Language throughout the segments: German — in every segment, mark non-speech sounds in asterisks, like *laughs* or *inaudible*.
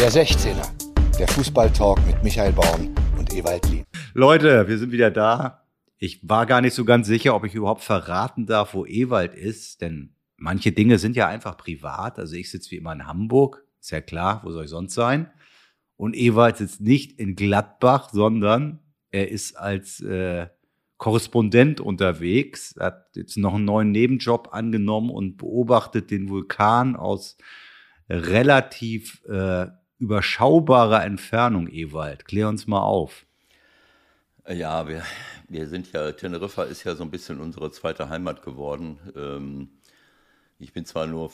Der 16er, der Fußballtalk mit Michael Baum und Ewald Lien. Leute, wir sind wieder da. Ich war gar nicht so ganz sicher, ob ich überhaupt verraten darf, wo Ewald ist, denn manche Dinge sind ja einfach privat. Also ich sitze wie immer in Hamburg, ist ja klar, wo soll ich sonst sein? Und Ewald sitzt nicht in Gladbach, sondern er ist als äh, Korrespondent unterwegs, hat jetzt noch einen neuen Nebenjob angenommen und beobachtet den Vulkan aus relativ äh, überschaubarer Entfernung, Ewald. Klär uns mal auf. Ja, wir, wir sind ja, Teneriffa ist ja so ein bisschen unsere zweite Heimat geworden. Ähm, ich bin zwar nur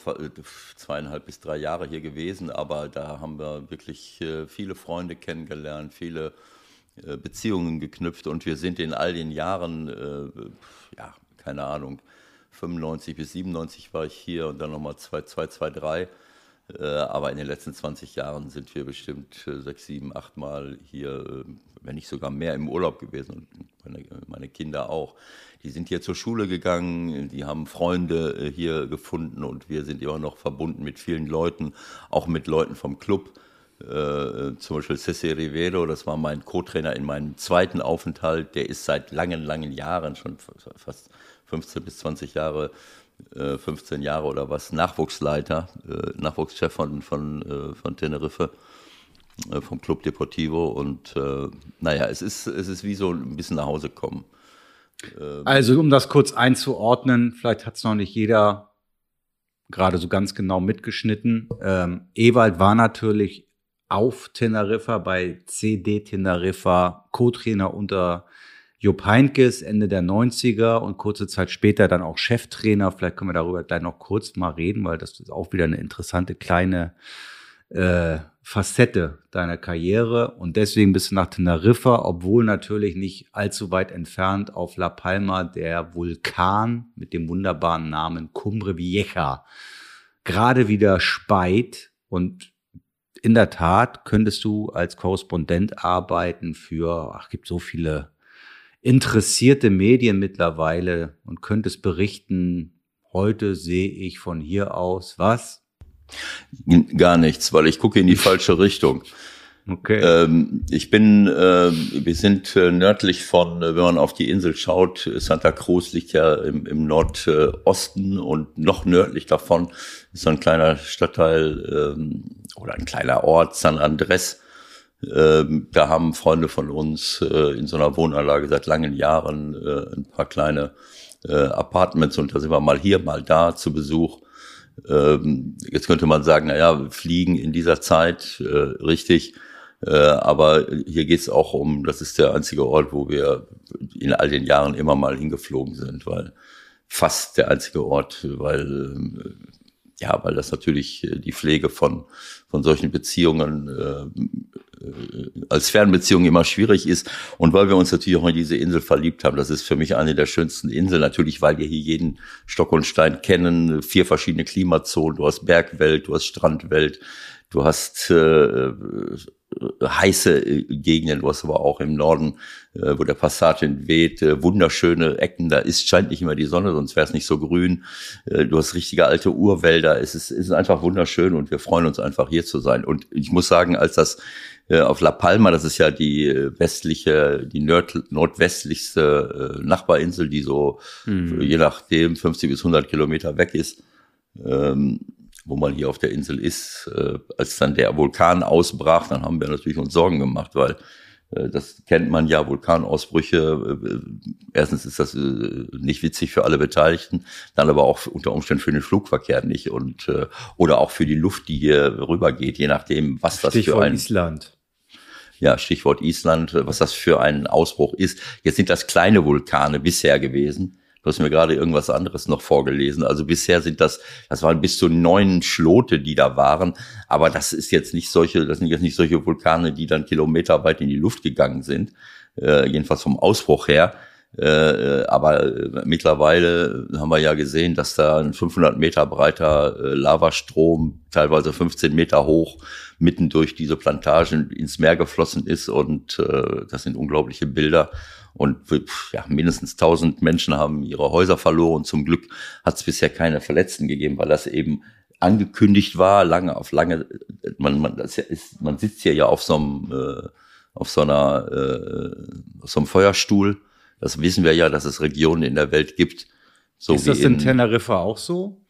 zweieinhalb bis drei Jahre hier gewesen, aber da haben wir wirklich äh, viele Freunde kennengelernt, viele äh, Beziehungen geknüpft und wir sind in all den Jahren, äh, ja, keine Ahnung, 95 bis 97 war ich hier und dann nochmal 2, 2, 2, 3 äh, aber in den letzten 20 Jahren sind wir bestimmt äh, sechs, sieben, acht Mal hier, äh, wenn nicht sogar mehr im Urlaub gewesen und meine, meine, Kinder auch. Die sind hier zur Schule gegangen, die haben Freunde hier gefunden und wir sind immer noch verbunden mit vielen Leuten, auch mit Leuten vom Club. Äh, zum Beispiel Cessi Rivero, das war mein Co-Trainer in meinem zweiten Aufenthalt, der ist seit langen, langen Jahren, schon fast 15 bis 20 Jahre 15 äh, Jahre oder was Nachwuchsleiter, äh, Nachwuchschef von, von, äh, von Teneriffe, vom Club Deportivo. Und naja, es ist, es ist wie so ein bisschen nach Hause kommen. Ähm, also, um das kurz einzuordnen, vielleicht hat es noch nicht jeder gerade so ganz genau mitgeschnitten. Ähm, Ewald war natürlich auf Teneriffa bei CD Teneriffa Co-Trainer unter Jupp Heinkes Ende der 90er und kurze Zeit später dann auch Cheftrainer. Vielleicht können wir darüber gleich noch kurz mal reden, weil das ist auch wieder eine interessante kleine äh, Facette deiner Karriere. Und deswegen bist du nach Teneriffa, obwohl natürlich nicht allzu weit entfernt auf La Palma der Vulkan mit dem wunderbaren Namen Cumbre Vieja gerade wieder speit und in der Tat könntest du als Korrespondent arbeiten für, ach, gibt so viele interessierte Medien mittlerweile und könntest berichten, heute sehe ich von hier aus was? Gar nichts, weil ich gucke in die *laughs* falsche Richtung. Okay. Ähm, ich bin, äh, wir sind äh, nördlich von, äh, wenn man auf die Insel schaut, Santa Cruz liegt ja im, im Nordosten und noch nördlich davon ist so ein kleiner Stadtteil ähm, oder ein kleiner Ort, San Andres. Ähm, da haben Freunde von uns äh, in so einer Wohnanlage seit langen Jahren äh, ein paar kleine äh, Apartments und da sind wir mal hier, mal da zu Besuch. Ähm, jetzt könnte man sagen, naja, fliegen in dieser Zeit, äh, richtig. Äh, aber hier geht es auch um, das ist der einzige Ort, wo wir in all den Jahren immer mal hingeflogen sind, weil fast der einzige Ort, weil äh, ja, weil das natürlich äh, die Pflege von von solchen Beziehungen äh, äh, als Fernbeziehung immer schwierig ist und weil wir uns natürlich auch in diese Insel verliebt haben. Das ist für mich eine der schönsten Inseln, natürlich, weil wir hier jeden Stock und Stein kennen, vier verschiedene Klimazonen, du hast Bergwelt, du hast Strandwelt, du hast äh, heiße äh, Gegenden, du hast aber auch im Norden, äh, wo der Passatin weht, äh, wunderschöne Ecken, da ist, scheint nicht immer die Sonne, sonst wäre es nicht so grün. Äh, du hast richtige alte Urwälder, es ist, es ist einfach wunderschön und wir freuen uns einfach hier zu sein. Und ich muss sagen, als das äh, auf La Palma, das ist ja die äh, westliche, die nord nordwestlichste Nachbarinsel, die so mhm. je nachdem 50 bis 100 Kilometer weg ist. Ähm, wo man hier auf der Insel ist. Äh, als dann der Vulkan ausbrach, dann haben wir natürlich uns Sorgen gemacht, weil äh, das kennt man ja, Vulkanausbrüche. Äh, erstens ist das äh, nicht witzig für alle Beteiligten, dann aber auch unter Umständen für den Flugverkehr nicht und äh, oder auch für die Luft, die hier rübergeht, je nachdem, was das Stichwort für ein Island. Ja, Stichwort Island, was das für ein Ausbruch ist. Jetzt sind das kleine Vulkane bisher gewesen. Du hast mir gerade irgendwas anderes noch vorgelesen. Also bisher sind das, das waren bis zu neun Schlote, die da waren. Aber das ist jetzt nicht solche, das sind jetzt nicht solche Vulkane, die dann kilometerweit in die Luft gegangen sind. Äh, jedenfalls vom Ausbruch her. Äh, aber äh, mittlerweile haben wir ja gesehen, dass da ein 500 Meter breiter äh, Lavastrom, teilweise 15 Meter hoch, mitten durch diese Plantagen ins Meer geflossen ist. Und äh, das sind unglaubliche Bilder. Und ja, mindestens 1000 Menschen haben ihre Häuser verloren. Zum Glück hat es bisher keine Verletzten gegeben, weil das eben angekündigt war, lange auf lange, man, man, das ist, man sitzt hier ja auf so einem, äh, auf so einer, äh, auf so einem Feuerstuhl. Das wissen wir ja, dass es Regionen in der Welt gibt. So ist das in, in Teneriffa auch so?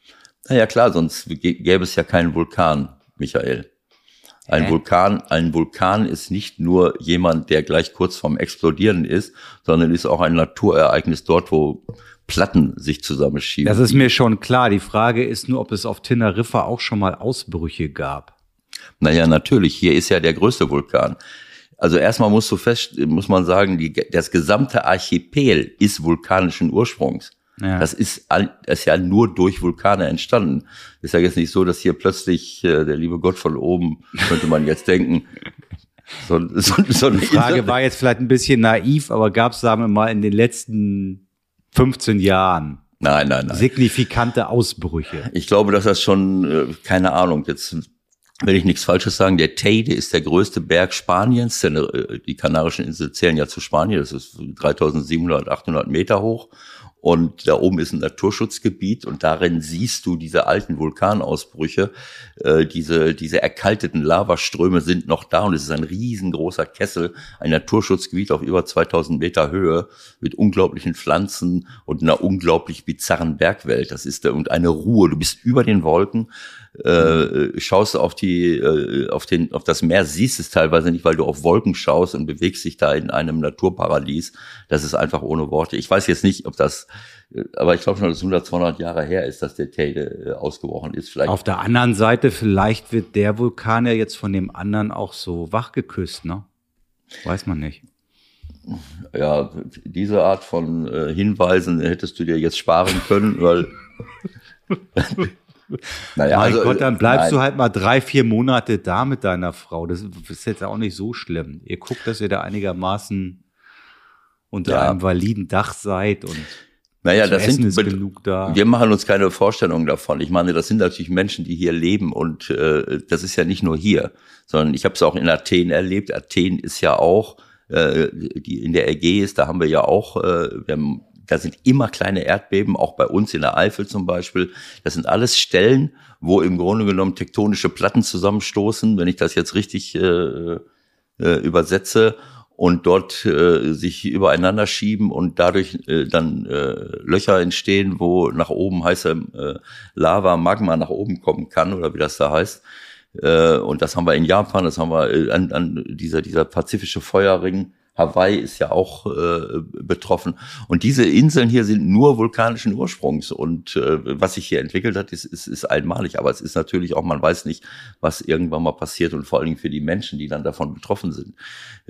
Naja, klar, sonst gäbe es ja keinen Vulkan, Michael. Ein Hä? Vulkan, ein Vulkan ist nicht nur jemand, der gleich kurz vorm Explodieren ist, sondern ist auch ein Naturereignis dort, wo Platten sich zusammenschieben. Das ist mir schon klar. Die Frage ist nur, ob es auf Teneriffa auch schon mal Ausbrüche gab. Naja, natürlich. Hier ist ja der größte Vulkan. Also erstmal musst du fest, muss man sagen, die, das gesamte Archipel ist vulkanischen Ursprungs. Ja. Das ist, das ist ja nur durch Vulkane entstanden. Ist ja jetzt nicht so, dass hier plötzlich äh, der liebe Gott von oben, könnte man jetzt denken, so, so, so eine Die Frage Insel. war jetzt vielleicht ein bisschen naiv, aber gab es, sagen wir mal, in den letzten 15 Jahren Nein, nein, nein. Signifikante Ausbrüche. Ich glaube, dass das schon, äh, keine Ahnung, jetzt will ich nichts Falsches sagen, der Teide ist der größte Berg Spaniens, denn äh, die Kanarischen Inseln zählen ja zu Spanien, das ist 3700, 800 Meter hoch und da oben ist ein Naturschutzgebiet und darin siehst du diese alten Vulkanausbrüche. Äh, diese, diese erkalteten Lavaströme sind noch da und es ist ein riesengroßer Kessel, ein Naturschutzgebiet auf über 2000 Meter Höhe mit unglaublichen Pflanzen und einer unglaublich bizarren Bergwelt. Das ist da und eine Ruhe. Du bist über den Wolken äh, schaust du auf die, äh, auf den, auf das Meer, siehst es teilweise nicht, weil du auf Wolken schaust und bewegst dich da in einem Naturparadies. Das ist einfach ohne Worte. Ich weiß jetzt nicht, ob das, äh, aber ich glaube schon, dass es 100, 200 Jahre her ist, dass der Teide äh, ausgebrochen ist. Vielleicht. Auf der anderen Seite, vielleicht wird der Vulkan ja jetzt von dem anderen auch so wachgeküsst, ne? Weiß man nicht. Ja, diese Art von äh, Hinweisen hättest du dir jetzt sparen können, weil *laughs* Naja, mein also, Gott, dann bleibst nein. du halt mal drei, vier Monate da mit deiner Frau. Das ist jetzt auch nicht so schlimm. Ihr guckt, dass ihr da einigermaßen unter ja. einem validen Dach seid und naja, das Essen sind genug da. Wir machen uns keine Vorstellung davon. Ich meine, das sind natürlich Menschen, die hier leben und äh, das ist ja nicht nur hier, sondern ich habe es auch in Athen erlebt. Athen ist ja auch äh, die in der Ägäis, da haben wir ja auch, äh, wir haben da sind immer kleine Erdbeben, auch bei uns in der Eifel zum Beispiel. Das sind alles Stellen, wo im Grunde genommen tektonische Platten zusammenstoßen, wenn ich das jetzt richtig äh, äh, übersetze und dort äh, sich übereinander schieben und dadurch äh, dann äh, Löcher entstehen, wo nach oben heiße äh, Lava, Magma nach oben kommen kann oder wie das da heißt. Äh, und das haben wir in Japan, das haben wir äh, an, an dieser, dieser pazifische Feuerring Hawaii ist ja auch äh, betroffen. Und diese Inseln hier sind nur vulkanischen Ursprungs. Und äh, was sich hier entwickelt hat, ist, ist, ist einmalig. Aber es ist natürlich auch, man weiß nicht, was irgendwann mal passiert und vor allen Dingen für die Menschen, die dann davon betroffen sind.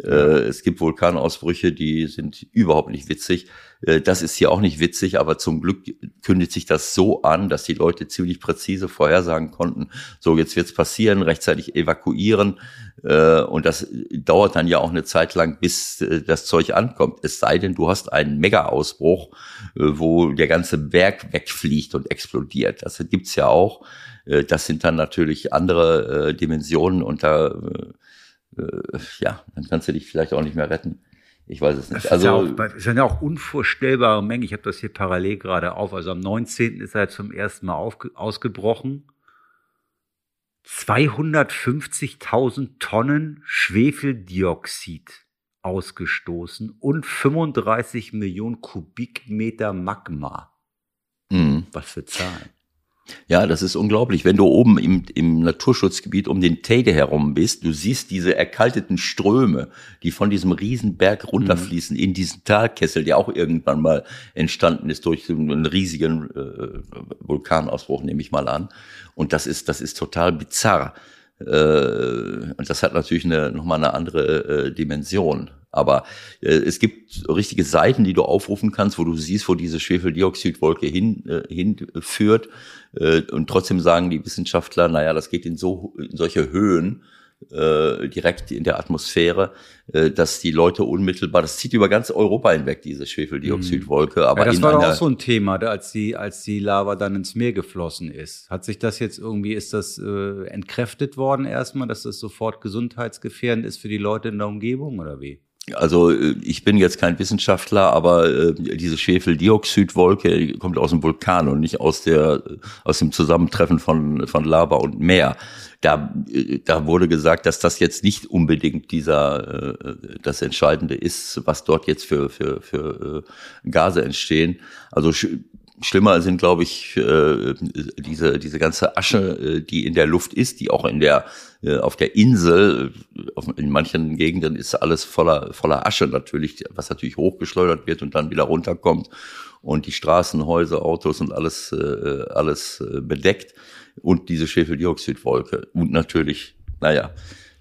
Äh, es gibt Vulkanausbrüche, die sind überhaupt nicht witzig. Äh, das ist hier auch nicht witzig, aber zum Glück kündigt sich das so an, dass die Leute ziemlich präzise vorhersagen konnten, so jetzt wird's passieren, rechtzeitig evakuieren. Äh, und das dauert dann ja auch eine Zeit lang, bis äh, das Zeug ankommt. Es sei denn, du hast einen Mega-Ausbruch, wo der ganze Berg wegfliegt und explodiert. Das gibt's ja auch. Das sind dann natürlich andere Dimensionen und da, ja, dann kannst du dich vielleicht auch nicht mehr retten. Ich weiß es nicht. Das also, ja auch, sind ja auch unvorstellbare Mengen. Ich habe das hier parallel gerade auf. Also am 19. ist er zum ersten Mal auf, ausgebrochen. 250.000 Tonnen Schwefeldioxid ausgestoßen und 35 Millionen Kubikmeter Magma. Mhm. Was für Zahlen. Ja, das ist unglaublich. Wenn du oben im, im Naturschutzgebiet um den Teide herum bist, du siehst diese erkalteten Ströme, die von diesem Riesenberg runterfließen mhm. in diesen Talkessel, der auch irgendwann mal entstanden ist durch einen riesigen äh, Vulkanausbruch, nehme ich mal an. Und das ist, das ist total bizarr. Äh, und das hat natürlich eine, nochmal eine andere äh, Dimension. Aber äh, es gibt richtige Seiten, die du aufrufen kannst, wo du siehst, wo diese Schwefeldioxidwolke hin, äh, hinführt. Äh, und trotzdem sagen die Wissenschaftler, naja, das geht in, so, in solche Höhen, äh, direkt in der Atmosphäre, äh, dass die Leute unmittelbar, das zieht über ganz Europa hinweg, diese Schwefeldioxidwolke. Aber ja, das war doch auch so ein Thema, als die, als die Lava dann ins Meer geflossen ist. Hat sich das jetzt irgendwie, ist das äh, entkräftet worden erstmal, dass das sofort gesundheitsgefährdend ist für die Leute in der Umgebung oder wie? Also äh, ich bin jetzt kein Wissenschaftler, aber äh, diese Schwefeldioxidwolke kommt aus dem Vulkan und nicht aus der aus dem Zusammentreffen von von Lava und Meer. Da äh, da wurde gesagt, dass das jetzt nicht unbedingt dieser äh, das Entscheidende ist, was dort jetzt für für für äh, Gase entstehen. Also Schlimmer sind, glaube ich, äh, diese, diese ganze Asche, äh, die in der Luft ist, die auch in der, äh, auf der Insel, in manchen Gegenden ist alles voller, voller Asche natürlich, was natürlich hochgeschleudert wird und dann wieder runterkommt und die Straßen, Häuser, Autos und alles, alles bedeckt und diese Schwefeldioxidwolke und natürlich, naja,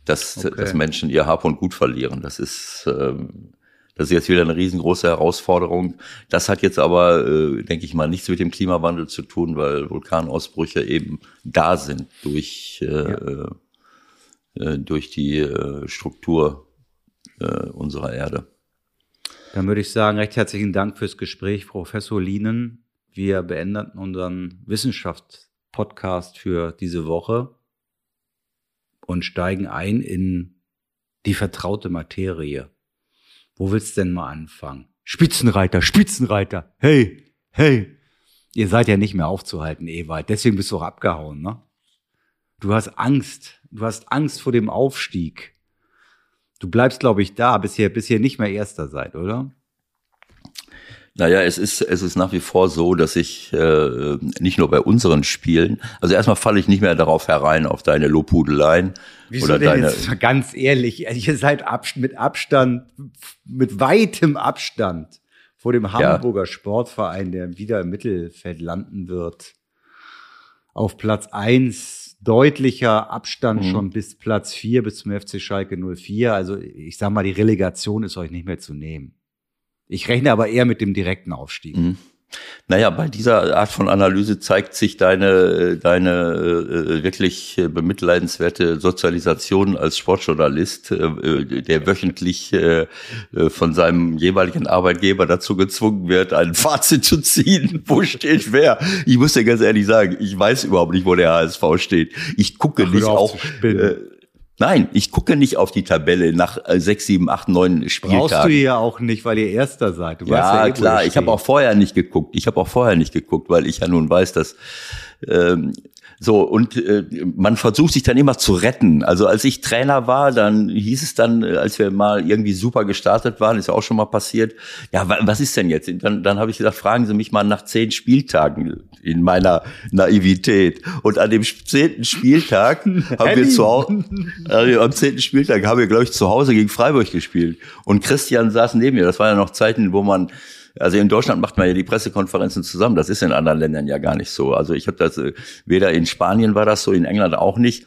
dass, okay. dass Menschen ihr Hab und Gut verlieren. Das ist, ähm, das ist jetzt wieder eine riesengroße Herausforderung. Das hat jetzt aber, äh, denke ich mal, nichts mit dem Klimawandel zu tun, weil Vulkanausbrüche eben da sind durch, äh, ja. äh, durch die äh, Struktur äh, unserer Erde. Dann würde ich sagen, recht herzlichen Dank fürs Gespräch, Professor Lienen. Wir beenden unseren Wissenschaftspodcast für diese Woche und steigen ein in die vertraute Materie. Wo willst du denn mal anfangen? Spitzenreiter, Spitzenreiter. Hey, hey. Ihr seid ja nicht mehr aufzuhalten, Ewald. Deswegen bist du auch abgehauen, ne? Du hast Angst. Du hast Angst vor dem Aufstieg. Du bleibst, glaube ich, da, bis ihr, bis ihr nicht mehr Erster seid, oder? Naja, es ist, es ist nach wie vor so, dass ich äh, nicht nur bei unseren Spielen, also erstmal falle ich nicht mehr darauf herein, auf deine Lobhudeleien. Wieso oder denn deine, jetzt ganz ehrlich, also ihr seid mit Abstand, mit weitem Abstand vor dem Hamburger ja. Sportverein, der wieder im Mittelfeld landen wird. Auf Platz eins deutlicher Abstand mhm. schon bis Platz vier bis zum FC Schalke 04. Also ich sag mal, die Relegation ist euch nicht mehr zu nehmen. Ich rechne aber eher mit dem direkten Aufstieg. Mhm. Naja, bei dieser Art von Analyse zeigt sich deine, deine äh, wirklich bemitleidenswerte Sozialisation als Sportjournalist, äh, der wöchentlich äh, von seinem jeweiligen Arbeitgeber dazu gezwungen wird, ein *laughs* Fazit zu ziehen. Wo steht wer? Ich muss dir ganz ehrlich sagen, ich weiß überhaupt nicht, wo der HSV steht. Ich gucke Ach, nicht auch. Nein, ich gucke nicht auf die Tabelle nach äh, sechs, sieben, acht, neun Spieltagen. Brauchst du ja auch nicht, weil ihr Erster seid. Du ja, ja eh, klar. Ich habe auch vorher nicht geguckt. Ich habe auch vorher nicht geguckt, weil ich ja nun weiß, dass ähm, so, und äh, man versucht sich dann immer zu retten. Also als ich Trainer war, dann hieß es dann, äh, als wir mal irgendwie super gestartet waren, ist ja auch schon mal passiert, ja, was ist denn jetzt? Dann, dann habe ich gesagt, fragen Sie mich mal nach zehn Spieltagen in meiner Naivität. Und an dem zehnten Spieltag *laughs* haben wir zu Hause, äh, am zehnten Spieltag haben wir, glaube ich, zu Hause gegen Freiburg gespielt. Und Christian saß neben mir. Das waren ja noch Zeiten, wo man also in Deutschland macht man ja die Pressekonferenzen zusammen. Das ist in anderen Ländern ja gar nicht so. Also ich habe das äh, weder in Spanien war das so, in England auch nicht.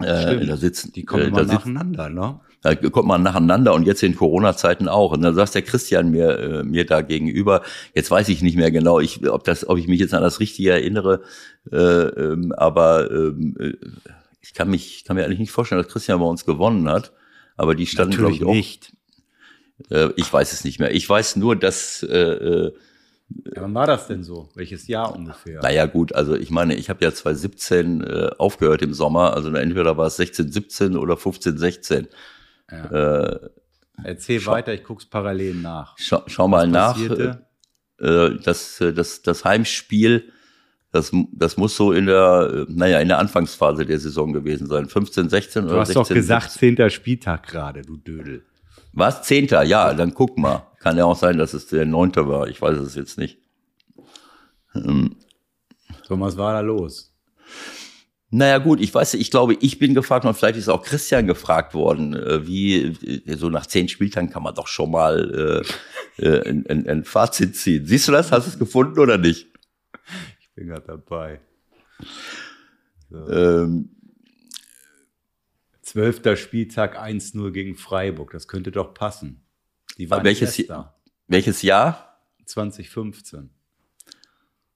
Äh, da sitzen die kommen äh, da nacheinander, ne? Da kommt man nacheinander und jetzt in Corona-Zeiten auch. Und dann sagt der Christian mir, äh, mir da gegenüber, jetzt weiß ich nicht mehr genau, ich, ob, das, ob ich mich jetzt an das Richtige erinnere, äh, ähm, aber ähm, äh, ich kann mich, kann mir eigentlich nicht vorstellen, dass Christian bei uns gewonnen hat. Aber die standen, glaube ich, auch. Nicht. Äh, ich weiß es nicht mehr. Ich weiß nur, dass. Äh, äh, ja, wann war das denn so? Welches Jahr ungefähr? Naja, gut, also ich meine, ich habe ja 2017 äh, aufgehört im Sommer, also entweder war es 16, 17 oder 15, 16. Ja. Äh, Erzähl weiter, ich guck's parallel nach. Schau, schau mal nach. Äh, das, äh, das, das Heimspiel, das, das muss so in der, naja, in der Anfangsphase der Saison gewesen sein. 15, 16 oder 16. Du hast 16, doch gesagt, 10. Spieltag gerade, du Dödel. Was? Zehnter? Ja, dann guck mal. Kann ja auch sein, dass es der neunte war. Ich weiß es jetzt nicht. Ähm. So, was war da los? Naja gut, ich weiß, ich glaube, ich bin gefragt und vielleicht ist auch Christian gefragt worden, äh, wie äh, so nach zehn Spieltagen kann man doch schon mal äh, äh, ein, ein, ein Fazit ziehen. Siehst du das? Hast du es gefunden oder nicht? Ich bin gerade dabei. So. Ähm, Zwölfter Spieltag 1-0 gegen Freiburg. Das könnte doch passen. Die waren welches, Erster. welches Jahr? 2015.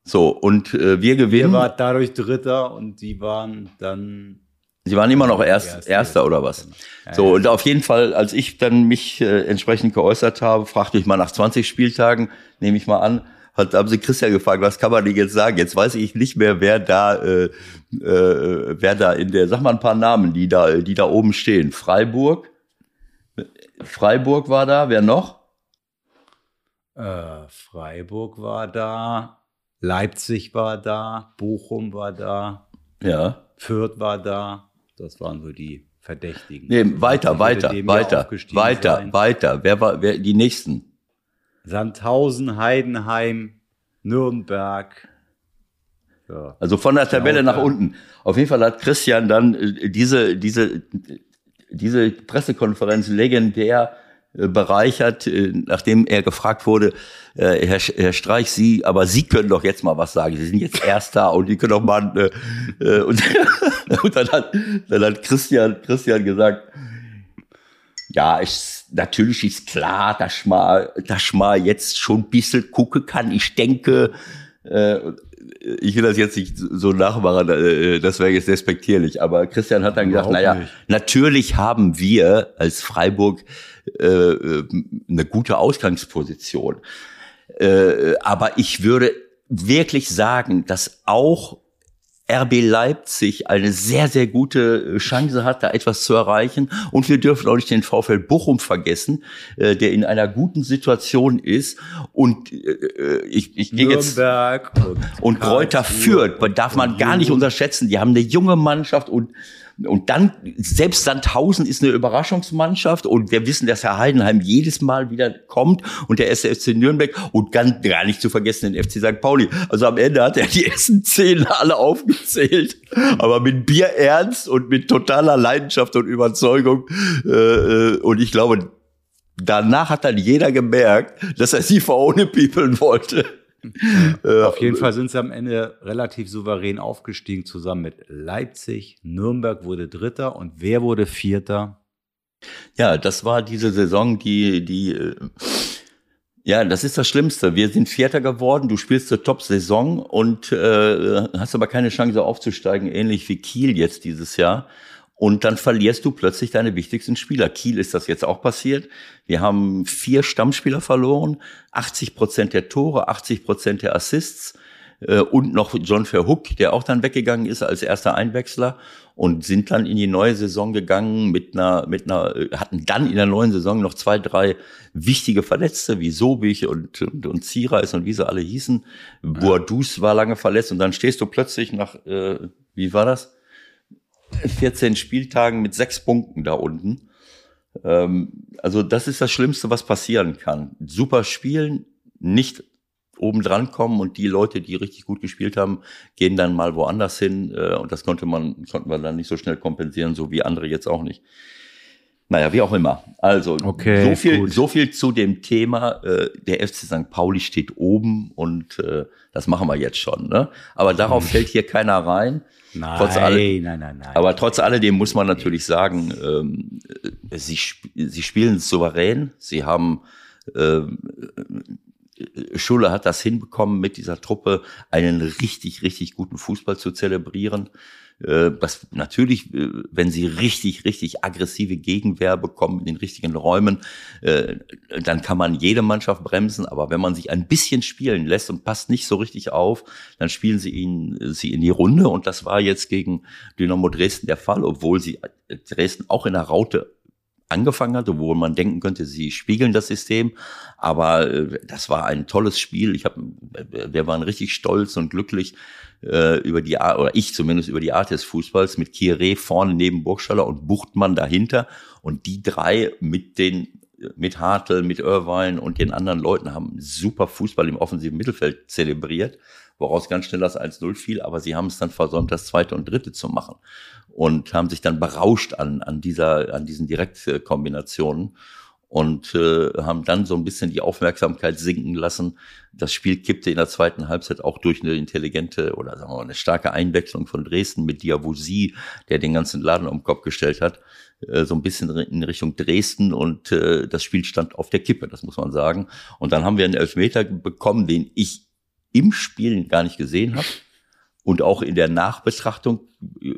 So, und äh, wir gewinnen. Ihr wart dadurch Dritter und die waren dann. Sie waren immer noch erst, Erste, Erster oder was? Ja, so, und auf jeden Fall, als ich dann mich äh, entsprechend geäußert habe, fragte ich mal nach 20 Spieltagen, nehme ich mal an, hat, haben sie Christian gefragt, was kann man denn jetzt sagen? Jetzt weiß ich nicht mehr, wer da, äh, äh, wer da in der, sag mal ein paar Namen, die da, die da oben stehen. Freiburg, Freiburg war da, wer noch? Äh, Freiburg war da, Leipzig war da, Bochum war da, ja. Fürth war da. Das waren so die Verdächtigen. Nee, weiter, weiter, weiter, weiter, sein. weiter. Wer war, wer, die nächsten? Sandhausen, Heidenheim, Nürnberg. Ja. Also von der Tabelle nach unten. Auf jeden Fall hat Christian dann äh, diese, diese, diese Pressekonferenz legendär äh, bereichert, äh, nachdem er gefragt wurde, Herr, Herr Streich, Sie, aber Sie können doch jetzt mal was sagen. Sie sind jetzt Erster und die können doch mal. Äh, und, *laughs* und dann, hat, dann hat Christian, Christian gesagt, ja, ich, natürlich ist klar, dass man, dass man jetzt schon ein bisschen gucken kann. Ich denke, äh, ich will das jetzt nicht so nachmachen, äh, das wäre jetzt respektierlich, aber Christian hat dann gesagt, naja, nicht. natürlich haben wir als Freiburg äh, äh, eine gute Ausgangsposition. Äh, aber ich würde wirklich sagen, dass auch RB Leipzig eine sehr, sehr gute Chance hat, da etwas zu erreichen. Und wir dürfen auch nicht den VfL Bochum vergessen, äh, der in einer guten Situation ist. Und äh, äh ich, ich gehe jetzt und, und Kräuter führt, darf man gar nicht unterschätzen. Die haben eine junge Mannschaft und und dann, selbst Sandhausen ist eine Überraschungsmannschaft und wir wissen, dass Herr Heidenheim jedes Mal wieder kommt und der SFC Nürnberg und ganz gar nicht zu vergessen den FC St. Pauli. Also am Ende hat er die ersten zehn alle aufgezählt, aber mit Bierernst und mit totaler Leidenschaft und Überzeugung. Äh, und ich glaube, danach hat dann jeder gemerkt, dass er sie vorne people wollte. Auf jeden Fall sind sie am Ende relativ souverän aufgestiegen, zusammen mit Leipzig. Nürnberg wurde Dritter und wer wurde Vierter? Ja, das war diese Saison, die, die, äh, ja, das ist das Schlimmste. Wir sind Vierter geworden, du spielst eine Top-Saison und äh, hast aber keine Chance aufzusteigen, ähnlich wie Kiel jetzt dieses Jahr. Und dann verlierst du plötzlich deine wichtigsten Spieler. Kiel ist das jetzt auch passiert. Wir haben vier Stammspieler verloren, 80 Prozent der Tore, 80 Prozent der Assists äh, und noch John Verhook, der auch dann weggegangen ist als erster Einwechsler und sind dann in die neue Saison gegangen mit einer, mit einer, äh, hatten dann in der neuen Saison noch zwei, drei wichtige Verletzte wie Sobich und, und, und Ziereis und wie sie alle hießen. Ja. Boadus war lange verletzt und dann stehst du plötzlich nach, äh, wie war das? 14 Spieltagen mit sechs Punkten da unten. Ähm, also das ist das Schlimmste, was passieren kann. Super spielen, nicht oben dran kommen und die Leute, die richtig gut gespielt haben, gehen dann mal woanders hin äh, und das konnte man, konnten wir dann nicht so schnell kompensieren, so wie andere jetzt auch nicht. Naja, wie auch immer. Also okay, so viel, gut. so viel zu dem Thema. Äh, der FC St. Pauli steht oben und äh, das machen wir jetzt schon. Ne? Aber darauf hm. fällt hier keiner rein. Nein, trotz alle, nein, nein, nein. Aber trotz alledem muss man natürlich sagen, ähm, sie, sie spielen souverän. Sie haben äh, Schulle hat das hinbekommen, mit dieser Truppe einen richtig, richtig guten Fußball zu zelebrieren. Äh, was natürlich, äh, wenn sie richtig, richtig aggressive Gegenwehr bekommen in den richtigen Räumen, äh, dann kann man jede Mannschaft bremsen. Aber wenn man sich ein bisschen spielen lässt und passt nicht so richtig auf, dann spielen sie ihn, sie in die Runde. Und das war jetzt gegen Dynamo Dresden der Fall, obwohl sie Dresden auch in der Raute angefangen hatte, wo man denken könnte, sie spiegeln das System. Aber das war ein tolles Spiel. Ich habe, wir waren richtig stolz und glücklich äh, über die Art, oder ich zumindest über die Art des Fußballs mit Kieré vorne neben Burgstaller und Buchtmann dahinter. Und die drei mit den mit Hartl, mit Irvine und den anderen Leuten haben super Fußball im offensiven Mittelfeld zelebriert, woraus ganz schnell das 1-0 fiel, aber sie haben es dann versäumt, das zweite und dritte zu machen und haben sich dann berauscht an, an dieser, an diesen Direktkombinationen und äh, haben dann so ein bisschen die Aufmerksamkeit sinken lassen. Das Spiel kippte in der zweiten Halbzeit auch durch eine intelligente oder sagen wir mal eine starke Einwechslung von Dresden mit Diabusi, der den ganzen Laden um den Kopf gestellt hat, äh, so ein bisschen in Richtung Dresden und äh, das Spiel stand auf der Kippe, das muss man sagen. Und dann haben wir einen Elfmeter bekommen, den ich im Spiel gar nicht gesehen habe und auch in der Nachbetrachtung äh,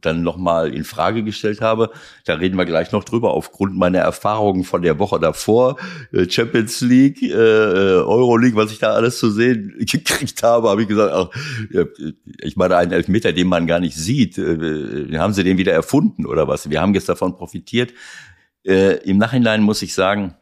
dann nochmal in Frage gestellt habe. Da reden wir gleich noch drüber. Aufgrund meiner Erfahrungen von der Woche davor, äh, Champions League, äh, Euro League, was ich da alles zu sehen *laughs* gekriegt habe, habe ich gesagt, ach, ich meine, einen Elfmeter, den man gar nicht sieht, haben sie den wieder erfunden oder was? Wir haben jetzt davon profitiert, Äh, Im Nachhinein muss ich sagen,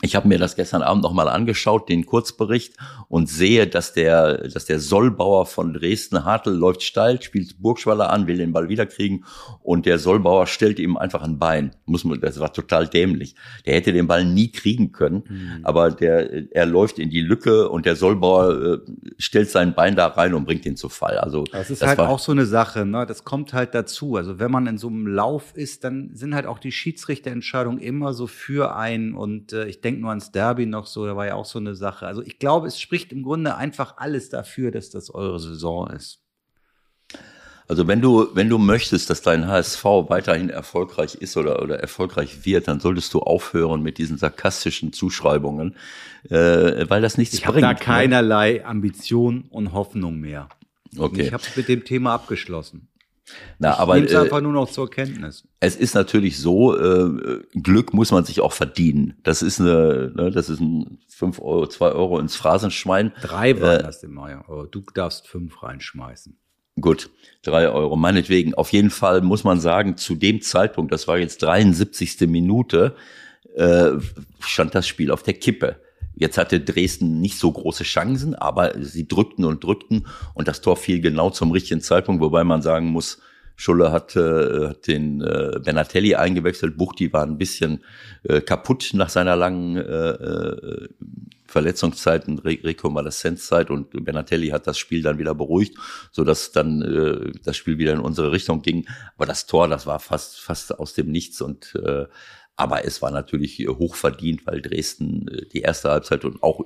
ich habe mir das gestern Abend nochmal angeschaut, den Kurzbericht, und sehe, dass der, dass der Sollbauer von Dresden, Hartl, läuft steil, spielt Burgschwaller an, will den Ball wiederkriegen und der Sollbauer stellt ihm einfach ein Bein. Muss man, das war total dämlich. Der hätte den Ball nie kriegen können, mhm. aber der, er läuft in die Lücke und der Sollbauer äh, stellt sein Bein da rein und bringt ihn zu Fall. Also das ist das halt auch so eine Sache, ne? Das kommt halt dazu. Also wenn man in so einem Lauf ist, dann sind halt auch die Schiedsrichterentscheidungen immer so für einen und äh, ich denke nur ans Derby noch so, da war ja auch so eine Sache. Also ich glaube, es spricht im Grunde einfach alles dafür, dass das eure Saison ist. Also wenn du, wenn du möchtest, dass dein HSV weiterhin erfolgreich ist oder, oder erfolgreich wird, dann solltest du aufhören mit diesen sarkastischen Zuschreibungen, äh, weil das nichts ich bringt. Ich habe da ne? keinerlei Ambition und Hoffnung mehr. Okay. Ich habe mit dem Thema abgeschlossen. Na, ich aber es äh, einfach nur noch zur Kenntnis. Es ist natürlich so, äh, Glück muss man sich auch verdienen. Das ist eine, ne, das ist ein fünf Euro, zwei Euro ins Phrasenschwein. Drei waren äh, das immer, ja. Aber du darfst fünf reinschmeißen. Gut, drei Euro. Meinetwegen. Auf jeden Fall muss man sagen, zu dem Zeitpunkt, das war jetzt 73. Minute, äh, stand das Spiel auf der Kippe. Jetzt hatte Dresden nicht so große Chancen, aber sie drückten und drückten und das Tor fiel genau zum richtigen Zeitpunkt, wobei man sagen muss, Schulle hat, äh, hat den äh, Benatelli eingewechselt. Buchti war ein bisschen äh, kaputt nach seiner langen äh, äh, Verletzungszeit und Re Rekonvaleszenzzeit und Benatelli hat das Spiel dann wieder beruhigt, so dass dann äh, das Spiel wieder in unsere Richtung ging. Aber das Tor, das war fast fast aus dem Nichts und äh, aber es war natürlich hoch verdient, weil Dresden äh, die erste Halbzeit und auch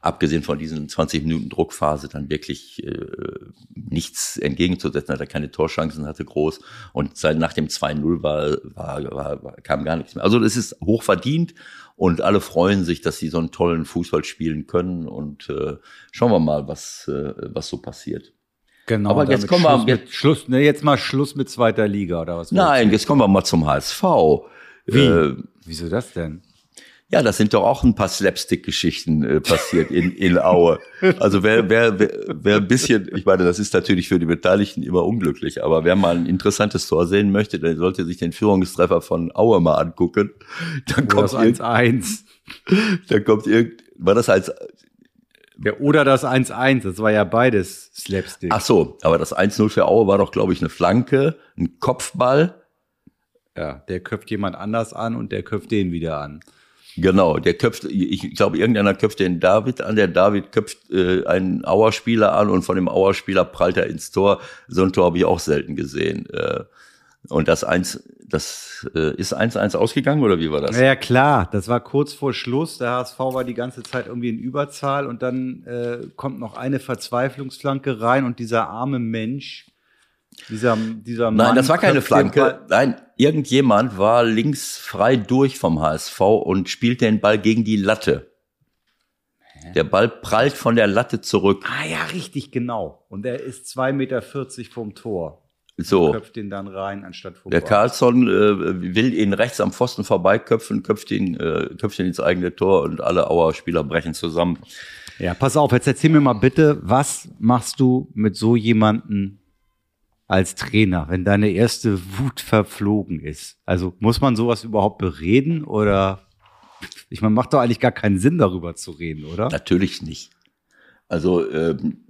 abgesehen von diesen 20 Minuten Druckphase dann wirklich äh, nichts entgegenzusetzen hatte, keine Torchancen hatte groß und seit nach dem 2-0 war, war, war, war, kam gar nichts mehr. Also es ist hoch verdient und alle freuen sich, dass sie so einen tollen Fußball spielen können und äh, schauen wir mal, was, äh, was so passiert. Genau, aber jetzt kommen Schluss wir jetzt, Schluss, ne, jetzt mal Schluss mit zweiter Liga oder was? Nein, jetzt kommen wir mal zum HSV. Wie? Äh, Wieso das denn? Ja, das sind doch auch ein paar Slapstick-Geschichten äh, passiert in, in Aue. Also wer, wer, wer, wer ein bisschen, ich meine, das ist natürlich für die Beteiligten immer unglücklich, aber wer mal ein interessantes Tor sehen möchte, der sollte sich den Führungstreffer von Aue mal angucken. Dann kommt das 1-1. Dann kommt irgend, war das als ja, oder das 1-1, das war ja beides Slapstick. Ach so, aber das 1-0 für Aue war doch, glaube ich, eine Flanke, ein Kopfball. Ja, der köpft jemand anders an und der köpft den wieder an. Genau, der köpft, ich glaube, irgendeiner köpft den David an, der David köpft äh, einen Auerspieler an und von dem Auerspieler prallt er ins Tor. So ein Tor habe ich auch selten gesehen. Äh, und das eins, das äh, ist 1-1 ausgegangen oder wie war das? Ja, klar, das war kurz vor Schluss. Der HSV war die ganze Zeit irgendwie in Überzahl und dann äh, kommt noch eine Verzweiflungsflanke rein und dieser arme Mensch dieser, dieser Mann Nein, das war keine Flanke. Nein, irgendjemand war links frei durch vom HSV und spielt den Ball gegen die Latte. Der Ball prallt von der Latte zurück. Ah ja, richtig, genau. Und er ist zwei Meter vierzig vom Tor. So. Köpft ihn dann rein, anstatt vorbei. Der Carlsson äh, will ihn rechts am Pfosten vorbeiköpfen, köpft ihn, äh, köpft ihn ins eigene Tor und alle Auer Spieler brechen zusammen. Ja, pass auf, jetzt erzähl mir mal bitte, was machst du mit so jemanden als Trainer, wenn deine erste Wut verflogen ist? Also muss man sowas überhaupt bereden oder ich meine, macht doch eigentlich gar keinen Sinn, darüber zu reden, oder? Natürlich nicht. Also ähm,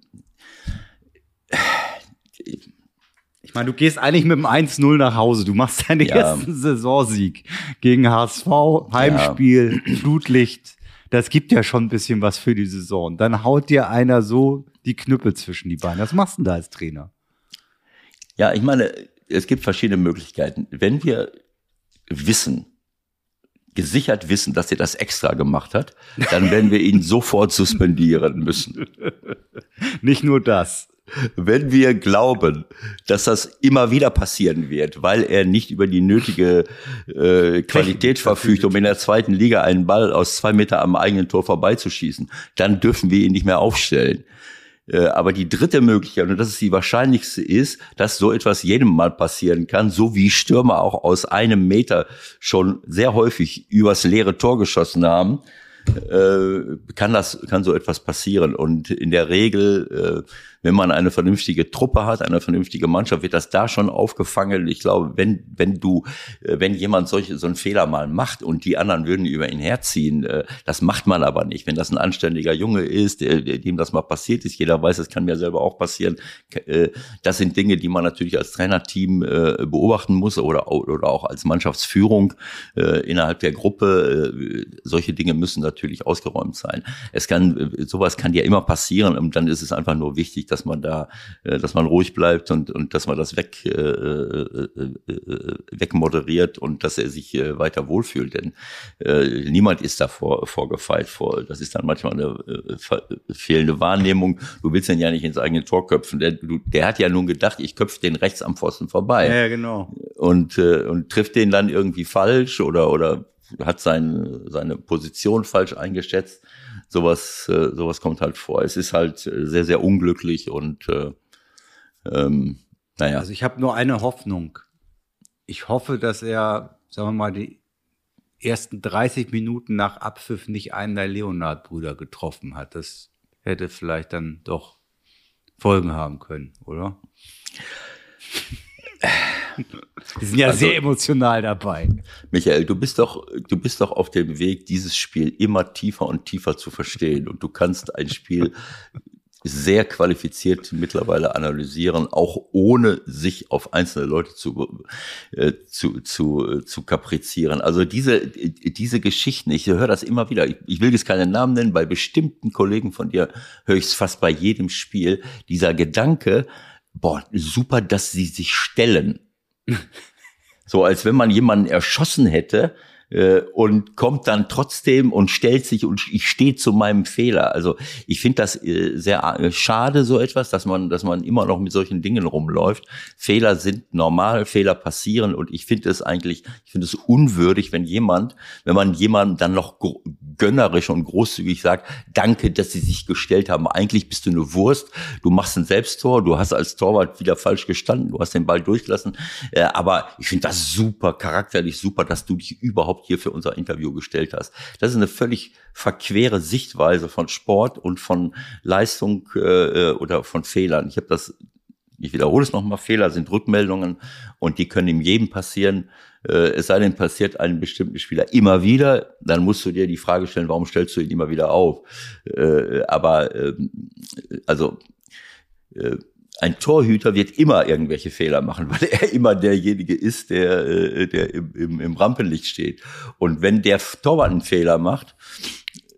ich meine, du gehst eigentlich mit dem 1-0 nach Hause. Du machst deinen ja. ersten Saisonsieg gegen HSV, Heimspiel, ja. Flutlicht. Das gibt ja schon ein bisschen was für die Saison. Dann haut dir einer so die Knüppel zwischen die Beine. Was machst du denn da als Trainer? Ja, ich meine, es gibt verschiedene Möglichkeiten. Wenn wir wissen, gesichert wissen, dass er das extra gemacht hat, dann werden wir ihn *laughs* sofort suspendieren müssen. Nicht nur das. Wenn wir glauben, dass das immer wieder passieren wird, weil er nicht über die nötige äh, Qualität verfügt, um in der zweiten Liga einen Ball aus zwei Meter am eigenen Tor vorbeizuschießen, dann dürfen wir ihn nicht mehr aufstellen. Äh, aber die dritte Möglichkeit, und das ist die wahrscheinlichste, ist, dass so etwas jedem mal passieren kann, so wie Stürmer auch aus einem Meter schon sehr häufig übers leere Tor geschossen haben, äh, kann das, kann so etwas passieren. Und in der Regel, äh, wenn man eine vernünftige Truppe hat, eine vernünftige Mannschaft, wird das da schon aufgefangen. Ich glaube, wenn, wenn du, äh, wenn jemand solche, so einen Fehler mal macht und die anderen würden über ihn herziehen, äh, das macht man aber nicht. Wenn das ein anständiger Junge ist, dem das mal passiert ist, jeder weiß, das kann mir selber auch passieren. Äh, das sind Dinge, die man natürlich als Trainerteam beobachten muss oder, oder auch als Mannschaftsführung innerhalb der Gruppe. Solche Dinge müssen natürlich ausgeräumt sein. Es kann, sowas kann ja immer passieren und dann ist es einfach nur wichtig, dass man da, äh, dass man ruhig bleibt und, und dass man das weg, äh, äh, äh, wegmoderiert und dass er sich äh, weiter wohlfühlt. Denn äh, niemand ist da vor, vorgefeilt vor. Das ist dann manchmal eine äh, fehlende Wahrnehmung. Du willst den ja nicht ins eigene Tor köpfen. Der, du, der hat ja nun gedacht, ich köpfe den rechts am Pfosten vorbei. Ja, genau. Und, äh, und trifft den dann irgendwie falsch oder, oder hat sein, seine Position falsch eingeschätzt sowas, äh, sowas kommt halt vor. Es ist halt äh, sehr, sehr unglücklich und äh, ähm, naja. Also ich habe nur eine Hoffnung. Ich hoffe, dass er, sagen wir mal, die ersten 30 Minuten nach Abpfiff nicht einen der Leonard-Brüder getroffen hat. Das hätte vielleicht dann doch Folgen haben können, oder? Die sind ja also, sehr emotional dabei. Michael, du bist doch, du bist doch auf dem Weg, dieses Spiel immer tiefer und tiefer zu verstehen. Und du kannst ein Spiel sehr qualifiziert mittlerweile analysieren, auch ohne sich auf einzelne Leute zu, äh, zu, zu, äh, zu kaprizieren. Also diese, diese Geschichten, ich höre das immer wieder, ich, ich will jetzt keinen Namen nennen, bei bestimmten Kollegen von dir höre ich es fast bei jedem Spiel, dieser Gedanke, boah, super, dass sie sich stellen. so als wenn man jemanden erschossen hätte und kommt dann trotzdem und stellt sich und ich stehe zu meinem Fehler. Also ich finde das äh, sehr äh, schade so etwas, dass man, dass man immer noch mit solchen Dingen rumläuft. Fehler sind normal, Fehler passieren und ich finde es eigentlich, ich finde es unwürdig, wenn jemand, wenn man jemandem dann noch gönnerisch und großzügig sagt, danke, dass sie sich gestellt haben. Eigentlich bist du eine Wurst, du machst ein Selbsttor, du hast als Torwart wieder falsch gestanden, du hast den Ball durchgelassen. Aber ich finde das super, charakterlich super, dass du dich überhaupt hier für unser Interview gestellt hast. Das ist eine völlig verquere Sichtweise von Sport und von Leistung äh, oder von Fehlern. Ich habe das, ich wiederhole es nochmal, Fehler sind Rückmeldungen und die können ihm jedem passieren. Äh, es sei denn, passiert einem bestimmten Spieler immer wieder, dann musst du dir die Frage stellen, warum stellst du ihn immer wieder auf? Äh, aber äh, also äh, ein Torhüter wird immer irgendwelche Fehler machen, *laughs* weil er immer derjenige ist, der, äh, der im, im, im Rampenlicht steht. Und wenn der Torwart einen Fehler macht,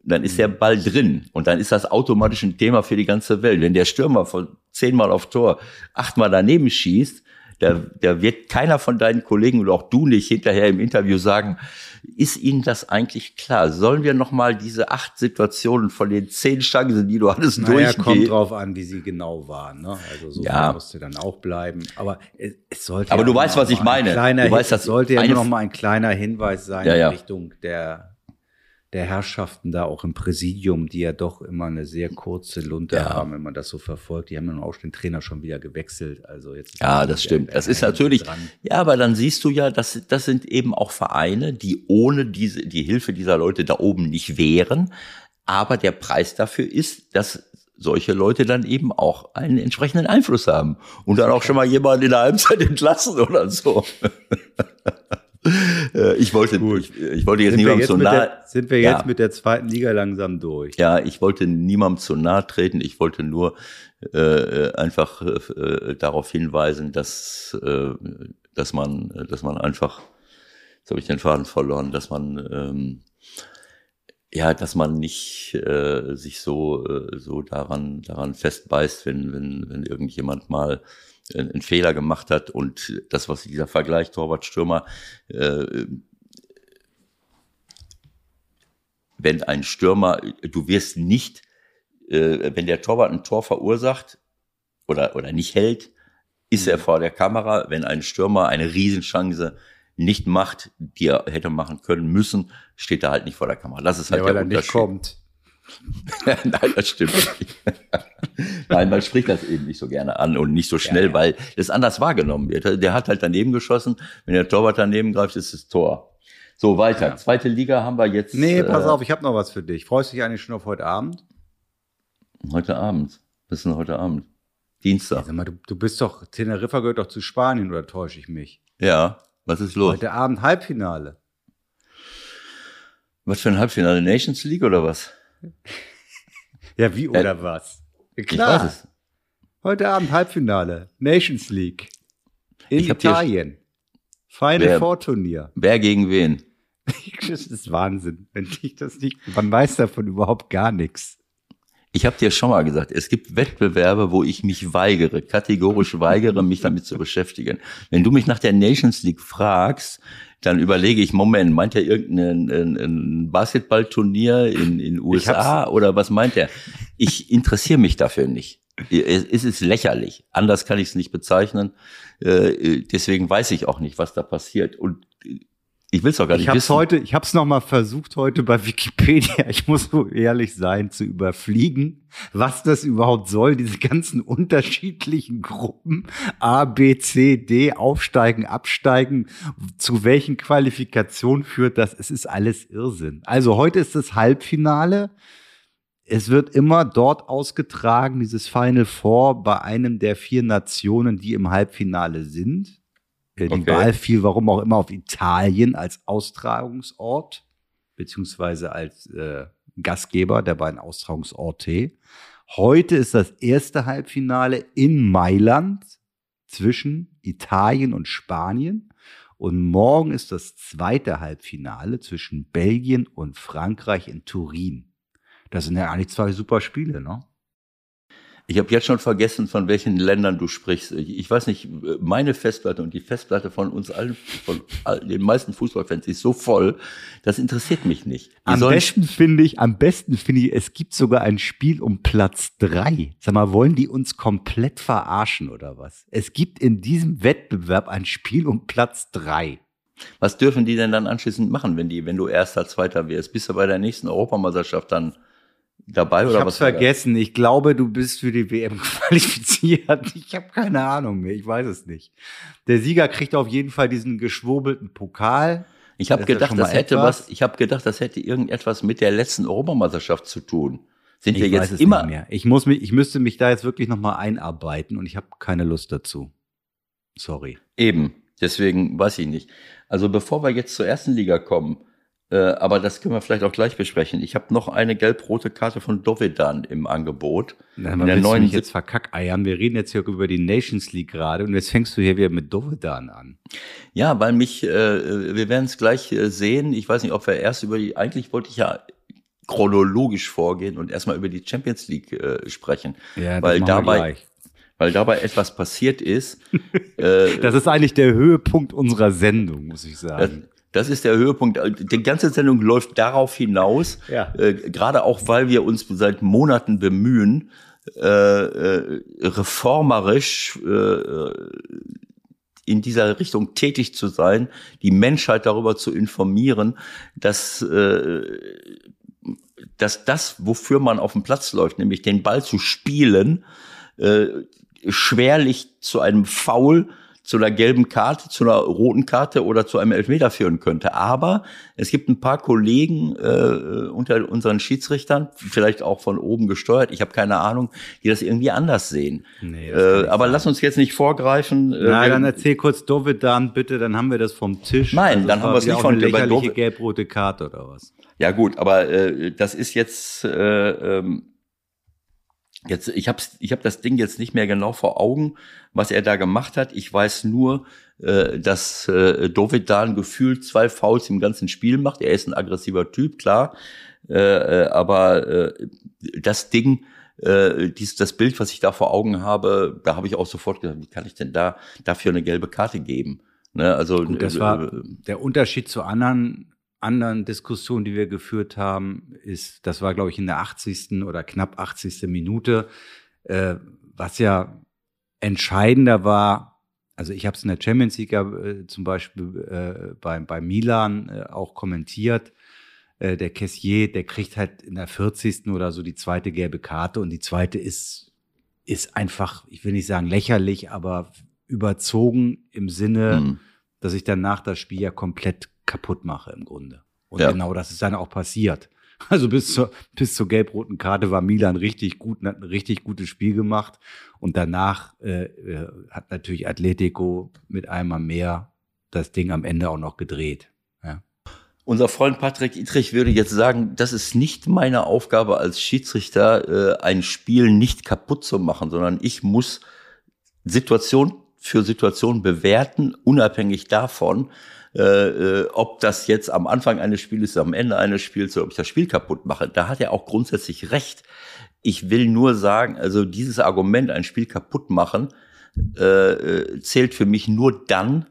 dann ist der Ball drin und dann ist das automatisch ein Thema für die ganze Welt. Wenn der Stürmer von zehnmal auf Tor achtmal daneben schießt, da, da wird keiner von deinen Kollegen oder auch du nicht hinterher im Interview sagen, ist Ihnen das eigentlich klar? Sollen wir nochmal diese acht Situationen von den zehn Chancen, die du hattest, naja, durchgehen? kommt drauf an, wie sie genau waren. Ne? Also so ja. musste dann auch bleiben. Aber es, sollte. Aber ja du weißt, was ich meine. Kleiner, du weißt, das sollte ja nur noch mal ein kleiner Hinweis sein ja. in Richtung der der Herrschaften da auch im Präsidium, die ja doch immer eine sehr kurze Lunte ja. haben, wenn man das so verfolgt. Die haben dann auch den Trainer schon wieder gewechselt. Also jetzt. Ja, das stimmt. Das ist natürlich. Dran. Ja, aber dann siehst du ja, dass das sind eben auch Vereine, die ohne diese die Hilfe dieser Leute da oben nicht wären. Aber der Preis dafür ist, dass solche Leute dann eben auch einen entsprechenden Einfluss haben und dann auch schon mal jemanden in der Halbzeit entlassen oder so. *laughs* Äh, ich wollte, ich, ich, wollte jetzt sind niemandem zu nahe. Sind wir jetzt ja. mit der zweiten Liga langsam durch? Ja, ich wollte niemandem zu nahe treten. Ich wollte nur äh, einfach äh, darauf hinweisen, dass, äh, dass man, dass man einfach, jetzt habe ich den Faden verloren, dass man ähm, ja, dass man nicht äh, sich so äh, so daran daran festbeißt, wenn wenn wenn irgendjemand mal einen Fehler gemacht hat und das, was dieser Vergleich Torwart-Stürmer, äh, wenn ein Stürmer, du wirst nicht, äh, wenn der Torwart ein Tor verursacht oder, oder nicht hält, ist er vor der Kamera. Wenn ein Stürmer eine Riesenchance nicht macht, die er hätte machen können müssen, steht er halt nicht vor der Kamera. Das ist halt ja, der weil Unterschied. Er nicht kommt. *laughs* Nein, das stimmt nicht. *laughs* Nein, man spricht das eben nicht so gerne an und nicht so schnell, ja, ja. weil das anders wahrgenommen wird. Der hat halt daneben geschossen. Wenn der Torwart daneben greift, ist es Tor. So, weiter. Ja. Zweite Liga haben wir jetzt. Nee, pass äh, auf, ich habe noch was für dich. Freust du dich eigentlich schon auf heute Abend? Heute Abend. Was ist denn heute Abend? Dienstag. Sag mal, du, du bist doch, Teneriffa gehört doch zu Spanien, oder täusche ich mich? Ja, was ist los? Heute Abend Halbfinale. Was für ein Halbfinale? Nations League oder was? *laughs* ja, wie oder äh, was? Klar. Heute Abend Halbfinale. Nations League. In Italien. Final wer, Four Turnier. Wer gegen wen? *laughs* das ist Wahnsinn. Wenn ich das nicht, man weiß davon überhaupt gar nichts. Ich habe dir schon mal gesagt, es gibt Wettbewerbe, wo ich mich weigere, kategorisch weigere, mich damit zu beschäftigen. Wenn du mich nach der Nations League fragst, dann überlege ich, Moment, meint er irgendein ein, ein Basketballturnier in in USA oder was meint er? Ich interessiere mich dafür nicht. Es ist lächerlich. Anders kann ich es nicht bezeichnen. Äh, deswegen weiß ich auch nicht, was da passiert. Und ich will es auch gar nicht ich hab's wissen. Heute, ich habe es noch mal versucht heute bei Wikipedia. *laughs* Ich muss so ehrlich sein zu überfliegen, was das überhaupt soll. Diese ganzen unterschiedlichen Gruppen A, B, C, D, aufsteigen, absteigen. Zu welchen Qualifikationen führt das? Es ist alles Irrsinn. Also heute ist das Halbfinale. Es wird immer dort ausgetragen, dieses Final Four bei einem der vier Nationen, die im Halbfinale sind. Äh, die okay. Wahl fiel, warum auch immer, auf Italien als Austragungsort, beziehungsweise als äh, Gastgeber der beiden Austragungsorte. Heute ist das erste Halbfinale in Mailand zwischen Italien und Spanien. Und morgen ist das zweite Halbfinale zwischen Belgien und Frankreich in Turin. Das sind ja eigentlich zwei super Spiele, ne? Ich habe jetzt schon vergessen, von welchen Ländern du sprichst. Ich weiß nicht, meine Festplatte und die Festplatte von uns allen, von den meisten Fußballfans ist so voll, das interessiert mich nicht. Die am besten finde ich, am besten finde ich, es gibt sogar ein Spiel um Platz drei. Sag mal, wollen die uns komplett verarschen oder was? Es gibt in diesem Wettbewerb ein Spiel um Platz drei. Was dürfen die denn dann anschließend machen, wenn die, wenn du erster, zweiter wirst? Bist du bei der nächsten Europameisterschaft dann dabei oder ich hab's was? vergessen. Ich glaube, du bist für die WM *laughs* qualifiziert. Ich habe keine Ahnung mehr. Ich weiß es nicht. Der Sieger kriegt auf jeden Fall diesen geschwurbelten Pokal. Ich habe gedacht, das hätte etwas. was. Ich habe gedacht, das hätte irgendetwas mit der letzten Europameisterschaft zu tun. Sind wir ich jetzt immer? Nicht mehr. Ich muss mich, ich müsste mich da jetzt wirklich noch mal einarbeiten und ich habe keine Lust dazu. Sorry. Eben. Deswegen weiß ich nicht. Also bevor wir jetzt zur ersten Liga kommen, äh, aber das können wir vielleicht auch gleich besprechen. Ich habe noch eine gelb-rote Karte von Dovedan im Angebot. Na, man der neuen mich jetzt verkackeiern. Wir reden jetzt hier über die Nations League gerade und jetzt fängst du hier wieder mit Dovedan an. Ja, weil mich, äh, wir werden es gleich äh, sehen. Ich weiß nicht, ob wir erst über die, eigentlich wollte ich ja chronologisch vorgehen und erstmal über die Champions League äh, sprechen. Ja, weil dabei, weil dabei etwas passiert ist. *laughs* äh, das ist eigentlich der Höhepunkt unserer Sendung, muss ich sagen. Das ist der Höhepunkt. Die ganze Sendung läuft darauf hinaus, ja. äh, gerade auch, weil wir uns seit Monaten bemühen, äh, äh, reformerisch äh, in dieser Richtung tätig zu sein, die Menschheit darüber zu informieren, dass, äh, dass das, wofür man auf dem Platz läuft, nämlich den Ball zu spielen, äh, schwerlich zu einem Foul zu einer gelben Karte, zu einer roten Karte oder zu einem Elfmeter führen könnte. Aber es gibt ein paar Kollegen äh, unter unseren Schiedsrichtern, vielleicht auch von oben gesteuert, ich habe keine Ahnung, die das irgendwie anders sehen. Nee, äh, aber sein. lass uns jetzt nicht vorgreifen. Äh, Na, dann erzähl kurz Dovedan bitte, dann haben wir das vom Tisch. Nein, also dann haben wir es nicht von eine lächerliche gelb-rote Karte oder was? Ja gut, aber äh, das ist jetzt äh, ähm, Jetzt, ich habe ich hab das Ding jetzt nicht mehr genau vor Augen, was er da gemacht hat. Ich weiß nur, äh, dass äh, David da ein Gefühl zwei Fouls im ganzen Spiel macht. Er ist ein aggressiver Typ, klar. Äh, äh, aber äh, das Ding, äh, dies, das Bild, was ich da vor Augen habe, da habe ich auch sofort gesagt, wie kann ich denn da dafür eine gelbe Karte geben? Ne, also Gut, das war äh, der Unterschied zu anderen anderen Diskussion, die wir geführt haben, ist, das war, glaube ich, in der 80. oder knapp 80. Minute, äh, was ja entscheidender war, also ich habe es in der Champions League äh, zum Beispiel äh, bei, bei Milan äh, auch kommentiert, äh, der Kessier, der kriegt halt in der 40. oder so die zweite gelbe Karte und die zweite ist, ist einfach, ich will nicht sagen lächerlich, aber überzogen im Sinne, mhm. dass ich danach das Spiel ja komplett kaputt mache im Grunde. Und ja. genau das ist dann auch passiert. *laughs* Also bis zur, bis zur gelb-roten Karte war Milan richtig gut und hat ein richtig gutes Spiel gemacht. Und danach äh, äh, hat natürlich Atletico mit einmal mehr das Ding am Ende auch noch gedreht. Ja. Unser Freund Patrick Idrich würde jetzt sagen, das ist nicht meine Aufgabe als Schiedsrichter, äh, ein Spiel nicht kaputt zu machen, sondern ich muss Situation für Situation bewerten, unabhängig davon, äh, äh, ob das jetzt am Anfang eines Spiels, am Ende eines Spiels, oder ob ich das Spiel kaputt mache. Da hat er auch grundsätzlich recht. Ich will nur sagen, also dieses Argument, ein Spiel kaputt machen, äh, äh zählt für mich nur dann,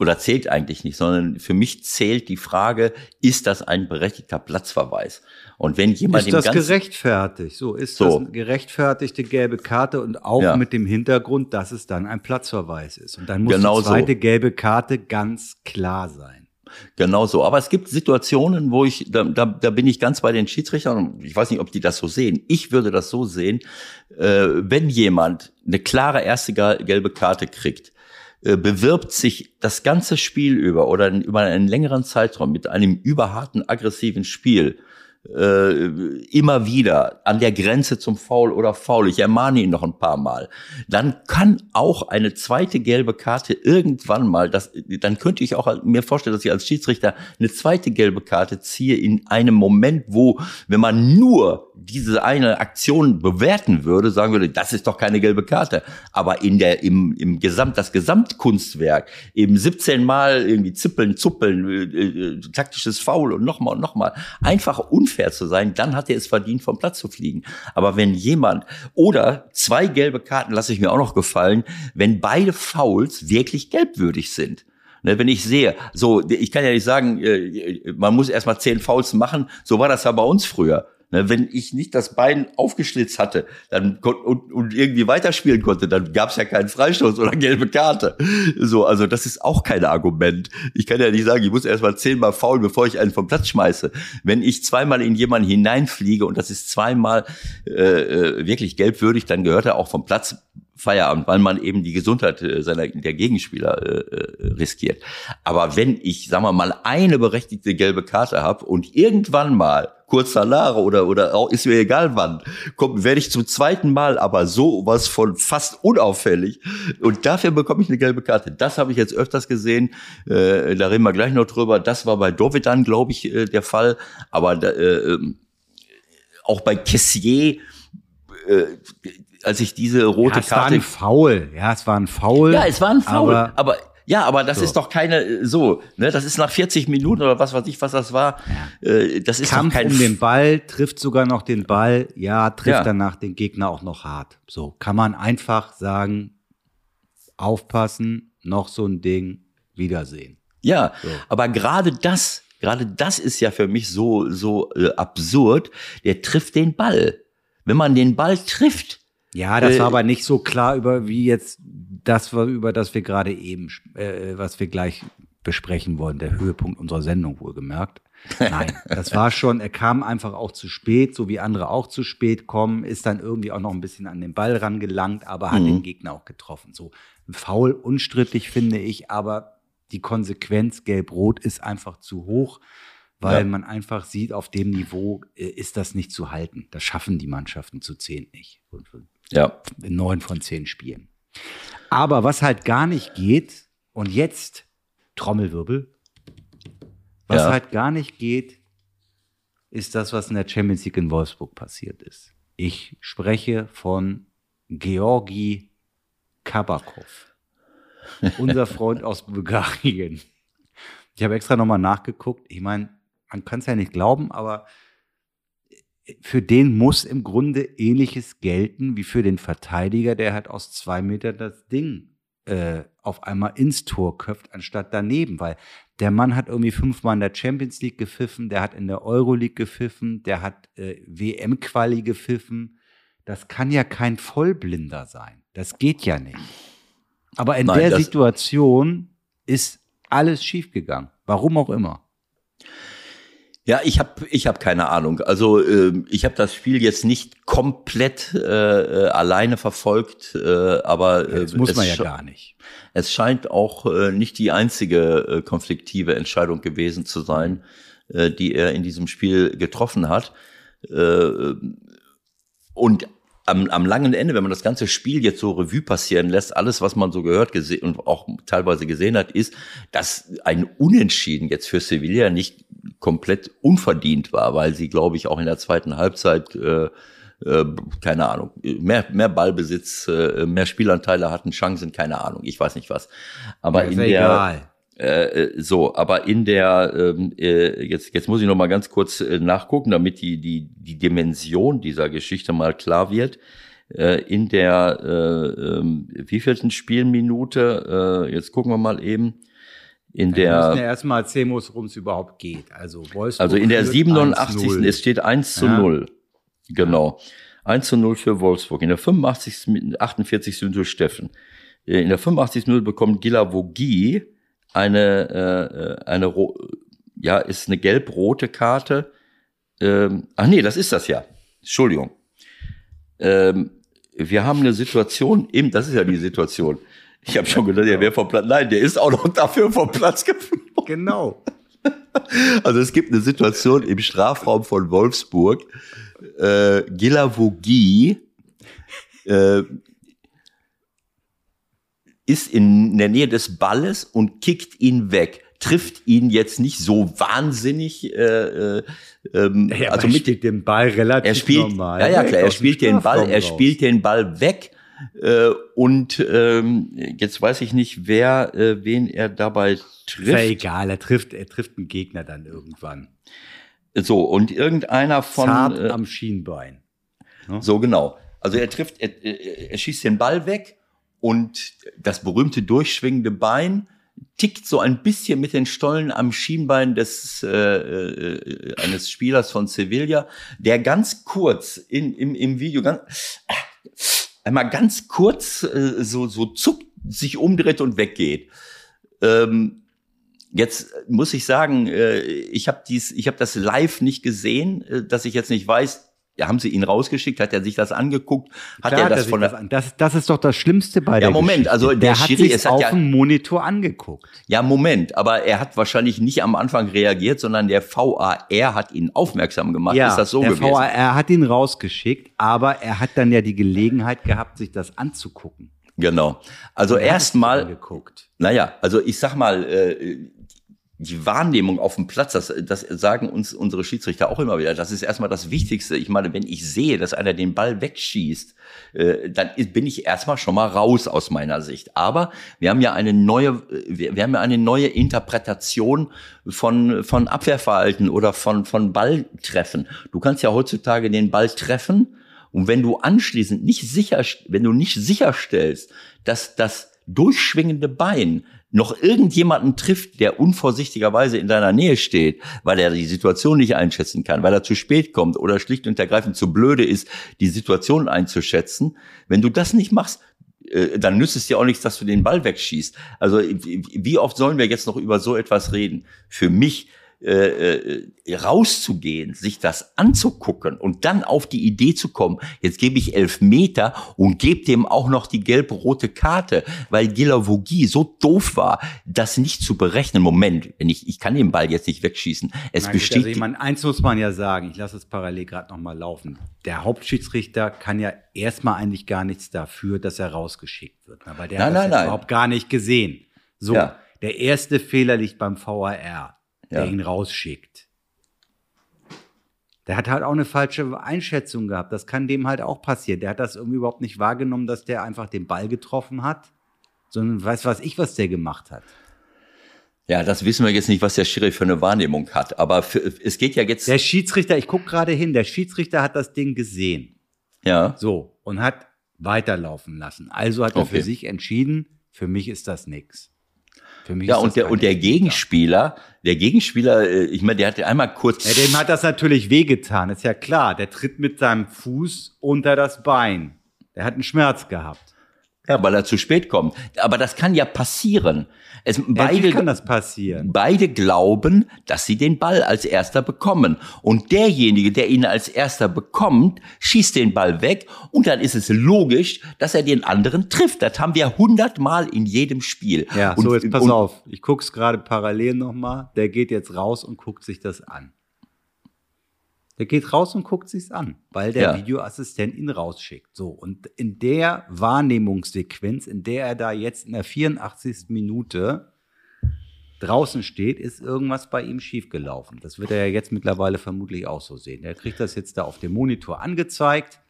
oder zählt eigentlich nicht, sondern für mich zählt die Frage, ist das ein berechtigter Platzverweis? Und wenn jemand ist das gerechtfertigt? So ist so. das eine gerechtfertigte gelbe Karte und auch ja. mit dem Hintergrund, dass es dann ein Platzverweis ist. Und dann muss genau die zweite so. gelbe Karte ganz klar sein. Genau so. Aber es gibt Situationen, wo ich, da, da, da bin ich ganz bei den Schiedsrichtern. Ich weiß nicht, ob die das so sehen. Ich würde das so sehen, äh, wenn jemand eine klare erste gelbe Karte kriegt, bewirbt sich das ganze Spiel über oder über einen längeren Zeitraum mit einem überharten, aggressiven Spiel äh, immer wieder an der Grenze zum Foul oder Foul, ich ermahne ihn noch ein paar Mal, dann kann auch eine zweite gelbe Karte irgendwann mal, das, dann könnte ich auch mir vorstellen, dass ich als Schiedsrichter eine zweite gelbe Karte ziehe in einem Moment, wo, wenn man nur diese eine Aktion bewerten würde, sagen würde, das ist doch keine gelbe Karte. Aber in der, im, im Gesamt, das Gesamtkunstwerk, eben 17 Mal irgendwie zippeln, zuppeln, äh, äh, taktisches Foul und nochmal und nochmal, einfach unfair zu sein, dann hat er es verdient, vom Platz zu fliegen. Aber wenn jemand, oder zwei gelbe Karten lasse ich mir auch noch gefallen, wenn beide Fouls wirklich gelbwürdig sind. Ne, wenn ich sehe, so, ich kann ja nicht sagen, äh, man muss erstmal zehn Fouls machen, so war das ja bei uns früher. Ne, wenn ich nicht das Bein aufgeschlitzt hatte dann und, und irgendwie weiterspielen konnte, dann gab es ja keinen Freistoß oder gelbe Karte. So, also das ist auch kein Argument. Ich kann ja nicht sagen, ich muss erstmal zehnmal faulen, bevor ich einen vom Platz schmeiße. Wenn ich zweimal in jemanden hineinfliege und das ist zweimal äh, äh wirklich gelbwürdig, dann gehört er auch vom Platz Feierabend, weil man eben die Gesundheit äh, seiner der Gegenspieler äh, äh, riskiert. Aber wenn ich, sagen wir mal, eine berechtigte gelbe Karte habe und irgendwann mal kurz danach oder oder auch ist mir egal wann, kommt, werde ich zum zweiten Mal aber so was von fast unauffällig und dafür bekomme ich eine gelbe Karte. Das habe ich jetzt öfters gesehen. Äh, da reden wir gleich noch drüber. Das war bei Dovidan, glaube ich, äh, der Fall. Aber äh, ähm, auch bei Kessier äh, als ich diese rote ja, es Karte. Es war ein Foul, ja, es war ein Foul. Ja, es war ein Foul, aber, aber ja, aber das so. ist doch keine äh, so, ne? Das ist nach 40 Minuten oder was weiß ich, was das war. Ja. Äh, das ist Kampf doch kein um den Ball, trifft sogar noch den Ball, ja, trifft ja. danach den Gegner auch noch hart. So kann man einfach sagen, aufpassen, noch so ein Ding, Wiedersehen. Ja, so. aber gerade das, gerade das ist ja für mich so so äh, absurd. Der trifft den Ball. Wenn man den Ball trifft, ja, das war äh, aber nicht so klar über wie jetzt das war über das wir gerade eben, äh, was wir gleich besprechen wollen, der Höhepunkt unserer Sendung wohlgemerkt. Nein, *laughs* das war schon, er kam einfach auch zu spät, so wie andere auch zu spät kommen, ist dann irgendwie auch noch ein bisschen an den Ball rangelangt, aber hat mhm. den Gegner auch getroffen. So faul, unstrittig finde ich, aber die Konsequenz gelb-rot ist einfach zu hoch, weil ja. man einfach sieht, auf dem Niveau äh, ist das nicht zu halten. Das schaffen die Mannschaften zu zehn nicht. Ja. In neun von zehn Spielen. Aber was halt gar nicht geht, und jetzt Trommelwirbel, was ja. halt gar nicht geht, ist das, was in der Champions League in Wolfsburg passiert ist. Ich spreche von Georgi Kabakov, unser Freund aus Bulgarien. Ich habe extra nochmal nachgeguckt. Ich meine, man kann es ja nicht glauben, aber für den muss im Grunde ähnliches gelten wie für den Verteidiger, der halt aus zwei Metern das Ding äh, auf einmal ins Tor köpft, anstatt daneben, weil der Mann hat irgendwie fünfmal in der Champions League gepfiffen, der hat in der Euroleague gepfiffen, der hat äh, WM-Quali gepfiffen. Das kann ja kein Vollblinder sein. Das geht ja nicht. Aber in Nein, der Situation ist alles schiefgegangen. Warum auch immer. Ja, ich habe ich hab keine Ahnung. Also äh, ich habe das Spiel jetzt nicht komplett äh, äh alleine verfolgt, äh, aber äh, das muss man ja gar nicht. Es scheint auch äh, nicht die einzige äh, konfliktive Entscheidung gewesen zu sein. äh, die er in diesem Spiel getroffen hat. Äh, und am, am langen Ende, wenn man das ganze Spiel jetzt so Revue passieren lässt, alles, was man so gehört gesehen und auch teilweise gesehen hat, ist, dass ein Unentschieden jetzt für Sevilla nicht komplett unverdient war, weil sie, glaube ich, auch in der zweiten Halbzeit äh, äh, keine Ahnung, mehr, mehr Ballbesitz, äh, mehr Spielanteile hatten, Chancen, keine Ahnung, ich weiß nicht was. Aber in der, egal. Äh, so, aber in der, ähm, äh, jetzt, jetzt muss ich noch mal ganz kurz äh, nachgucken, damit die, die, die Dimension dieser Geschichte mal klar wird. Äh, in der, äh, äh, wievielten Spielminute, äh, jetzt gucken wir mal eben, in der. Wir müssen ja erstmal erzählen, worum es überhaupt geht. Also, Wolfsburg also in der 87. es steht 1 zu ja. 0. Genau. 1 zu 0 für Wolfsburg. In der 85. 48. Minute Steffen. Äh, in der 85. Minute bekommt Gilavogi eine, äh, eine, ja, ist eine gelb-rote Karte. Ähm, ach nee, das ist das ja. Entschuldigung. Ähm, wir haben eine Situation im, das ist ja die Situation. Ich habe schon gedacht, der wäre vom Platz. Nein, der ist auch noch dafür vom Platz geflogen. Genau. *laughs* Also es gibt eine Situation im Strafraum von Wolfsburg. Äh, Gilavogi äh, ist in der Nähe des Balles und kickt ihn weg. Trifft ihn jetzt nicht so wahnsinnig. Äh, äh, ähm, ja, also mit dem Ball relativ er spielt, normal. Ja, ja, klar. Er spielt den Ball, er spielt den Ball weg. Äh, und ähm, jetzt weiß ich nicht, wer, äh, wen er dabei trifft. Ist ja egal, er trifft, er trifft einen Gegner dann irgendwann. So, und irgendeiner von. Zart äh, am Schienbein. Ne? So, genau. Also er trifft, er, er, er schießt den Ball weg und das berühmte durchschwingende Bein tickt so ein bisschen mit den Stollen am Schienbein des äh, äh, eines Spielers von Sevilla, der ganz kurz in, im, im Video ganz einmal ganz kurz äh, so so zuckt, sich umdreht und weggeht. Ähm, jetzt muss ich sagen, äh, ich habe dies, das live nicht gesehen, äh, dass ich jetzt nicht weiß, haben sie ihn rausgeschickt? Hat er sich das angeguckt? Hat Klar, er das von der das, das, das ist doch das Schlimmste bei ja, der Moment, Geschichte. also der, der Schiri, hat sich auf ja, dem Monitor angeguckt. Ja, Moment, aber er hat wahrscheinlich nicht am Anfang reagiert, sondern der VAR hat ihn aufmerksam gemacht. Ja, ist das so der gewesen? VAR hat ihn rausgeschickt, aber er hat dann ja die Gelegenheit gehabt, sich das anzugucken. Genau. Also erstmal. Naja, also ich sag mal, äh, die Wahrnehmung auf dem Platz, das, das sagen uns unsere Schiedsrichter auch immer wieder, das ist erstmal das Wichtigste. Ich meine, wenn ich sehe, dass einer den Ball wegschießt, äh, dann bin ich erstmal schon mal raus aus meiner Sicht. Aber wir haben ja eine neue, wir, wir haben ja eine neue Interpretation von, von Abwehrverhalten oder von, von Balltreffen. Du kannst ja heutzutage den Ball treffen und wenn du anschließend nicht sicher, wenn du nicht sicherstellst, dass das durchschwingende Bein noch irgendjemanden trifft, der unvorsichtigerweise in deiner Nähe steht, weil er die Situation nicht einschätzen kann, weil er zu spät kommt oder schlicht und ergreifend zu blöde ist, die Situation einzuschätzen, wenn du das nicht machst, äh, dann nützt es dir auch nichts, dass du den Ball wegschießt. Also wie oft sollen wir jetzt noch über so etwas reden? Für mich äh, äh, rauszugehen, sich das anzugucken und dann auf die Idee zu kommen, jetzt gebe ich elf Meter und gebe dem auch noch die gelb-rote Karte, weil Gilavogi so doof war, das nicht zu berechnen. Moment, ich, ich kann den Ball jetzt nicht wegschießen. Es Nein, besteht. Also ich meine, eins muss man ja sagen, ich lasse es parallel gerade nochmal laufen. Der Hauptschiedsrichter kann ja erstmal eigentlich gar nichts dafür, dass er rausgeschickt wird. Aber der nein, hat das nein, überhaupt gar nicht gesehen. So, ja. der erste Fehler liegt beim VAR der ja. ihn rausschickt. Der hat halt auch eine falsche Einschätzung gehabt. Das kann dem halt auch passieren. Der hat das irgendwie überhaupt nicht wahrgenommen, dass der einfach den Ball getroffen hat, sondern weiß was ich, was der gemacht hat. Ja, das wissen wir jetzt nicht, was der Schiri für eine Wahrnehmung hat. Aber für, es geht ja jetzt. Der Schiedsrichter, ich gucke gerade hin, der Schiedsrichter hat das Ding gesehen. Ja. So, und hat weiterlaufen lassen. Also hat er okay. für sich entschieden, für mich ist das nix. Ja, und der, und der Gegenspieler, der Gegenspieler, äh, ich meine, der hatte einmal kurz. Ja, dem hat das natürlich wehgetan, ist ja klar. Der tritt mit seinem Fuß unter das Bein. Der hat einen Schmerz gehabt. Ja, weil er zu spät kommt. Aber das kann ja passieren. Es, beide, kann das passieren. Beide glauben, dass sie den Ball als erster bekommen. Und derjenige, der ihn als erster bekommt, schießt den Ball weg. Und dann ist es logisch, dass er den anderen trifft. Das haben wir hundertmal in jedem Spiel. Ja, und, so jetzt pass auf. Ich guck's gerade parallel nochmal. Der geht jetzt raus und guckt sich das an. Der geht raus und guckt sich's an, weil der ja. Videoassistent ihn rausschickt. So. Und in der Wahrnehmungssequenz, in der er da jetzt in der 84. Minute draußen steht, ist irgendwas bei ihm schiefgelaufen. Das wird er ja jetzt mittlerweile vermutlich auch so sehen. Er kriegt das jetzt da auf dem Monitor angezeigt.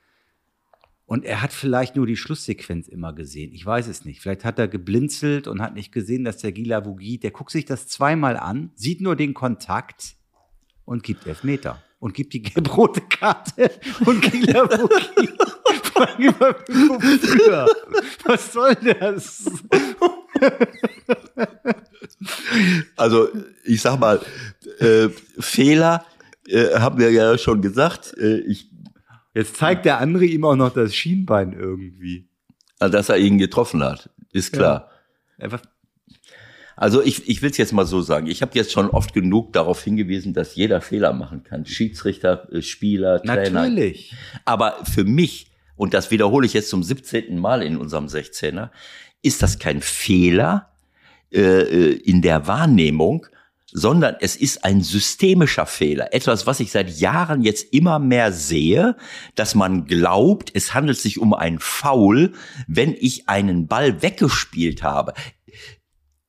Und er hat vielleicht nur die Schlusssequenz immer gesehen. Ich weiß es nicht. Vielleicht hat er geblinzelt und hat nicht gesehen, dass der Gila Vugi, der guckt sich das zweimal an, sieht nur den Kontakt und gibt Elfmeter und gibt die gelb-rote Karte *laughs* und Kieler Wookie. früher. Was soll das? Also, ich sag mal, äh, Fehler äh, haben wir ja schon gesagt. Äh, ich, Jetzt zeigt der andere ihm auch noch das Schienbein irgendwie. Also, dass er ihn getroffen hat, ist klar. Ja. Einfach also ich, ich will es jetzt mal so sagen. Ich habe jetzt schon oft genug darauf hingewiesen, dass jeder Fehler machen kann. Schiedsrichter, äh, Spieler, Trainer. Natürlich. Aber für mich, und das wiederhole ich jetzt zum 17. Mal in unserem 16er, ist das kein Fehler äh, äh, in der Wahrnehmung, sondern es ist ein systemischer Fehler. Etwas, was ich seit Jahren jetzt immer mehr sehe, dass man glaubt, es handelt sich um ein Foul, wenn ich einen Ball weggespielt habe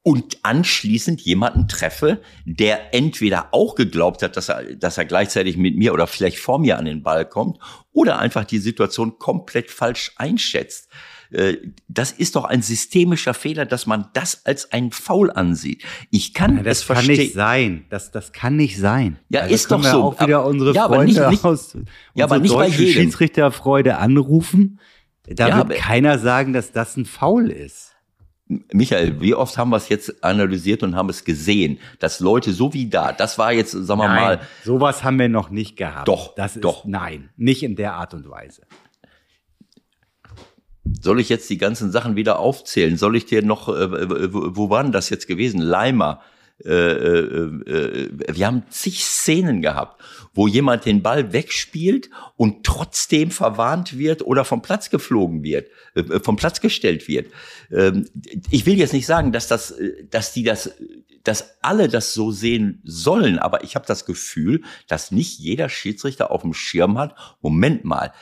und anschließend jemanden treffe, der entweder auch geglaubt hat, dass er, dass er gleichzeitig mit mir oder vielleicht vor mir an den Ball kommt oder einfach die Situation komplett falsch einschätzt. Äh, das ist doch ein systemischer Fehler, dass man das als ein Foul ansieht. Ich kann Nein, das kann nicht sein. Das, das kann nicht sein. Ja, also ist doch so. Auch wieder unsere ja, Freunde aber nicht, aus ja, aber nicht bei jedem. Schiedsrichterfreude anrufen. Da ja, wird keiner sagen, dass das ein Foul ist. Michael, wie oft haben wir es jetzt analysiert und haben es gesehen, dass Leute so wie da, das war jetzt, sagen wir nein, mal. Sowas haben wir noch nicht gehabt. Doch, das ist, doch. Nein, nicht in der Art und Weise. Soll ich jetzt die ganzen Sachen wieder aufzählen? Soll ich dir noch, äh, wo, wo waren das jetzt gewesen? Leimer, äh, äh, äh, wir haben zig Szenen gehabt, wo jemand den Ball wegspielt und trotzdem verwarnt wird oder vom Platz geflogen wird, äh, vom Platz gestellt wird. Ähm, ich will jetzt nicht sagen, dass das, dass die das, dass alle das so sehen sollen, aber ich habe das Gefühl, dass nicht jeder Schiedsrichter auf dem Schirm hat. Moment mal,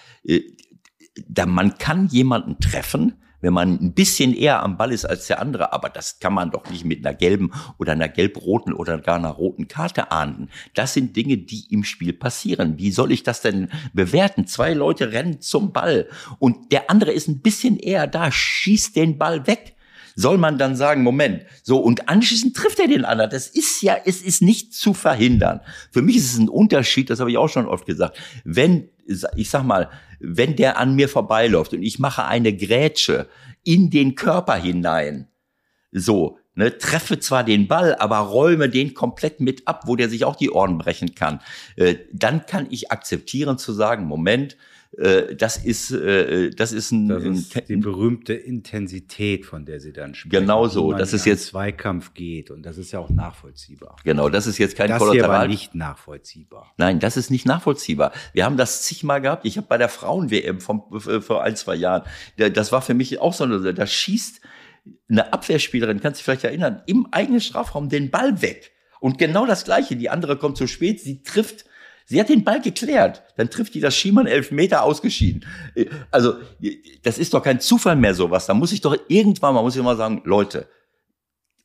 da man kann jemanden treffen, wenn man ein bisschen eher am Ball ist als der andere. Aber das kann man doch nicht mit einer gelben oder einer gelb-roten oder gar einer roten Karte ahnden. Das sind Dinge, die im Spiel passieren. Wie soll ich das denn bewerten? Zwei Leute rennen zum Ball und der andere ist ein bisschen eher da, schießt den Ball weg soll man dann sagen, Moment, so und anschließend trifft er den anderen. Das ist ja, es ist nicht zu verhindern. Für mich ist es ein Unterschied, das habe ich auch schon oft gesagt. Wenn, ich sag mal, wenn der an mir vorbeiläuft und ich mache eine Grätsche in den Körper hinein, so, ne, treffe zwar den Ball, aber räume den komplett mit ab, wo der sich auch die Ohren brechen kann, äh, dann kann ich akzeptieren zu sagen, Moment, äh, das ist, äh, das ist ein, das ist die berühmte Intensität, von der Sie dann sprechen. Genau so. Das ist jetzt Zweikampf geht und das ist ja auch nachvollziehbar. Genau, das ist jetzt kein das Kollateral. Das ist nicht nachvollziehbar. Nein, das ist nicht nachvollziehbar. Wir haben das zigmal gehabt. Ich habe bei der Frauen-WM vor ein, zwei Jahren, das war für mich auch so eine, da schießt eine Abwehrspielerin, kannst du dich vielleicht erinnern, im eigenen Strafraum den Ball weg. Und genau das Gleiche. Die andere kommt zu spät, sie trifft Sie hat den Ball geklärt. Dann trifft die das Schiemann elf Meter ausgeschieden. Äh, also, das ist doch kein Zufall mehr sowas. Da muss ich doch irgendwann mal, muss ich mal sagen, Leute,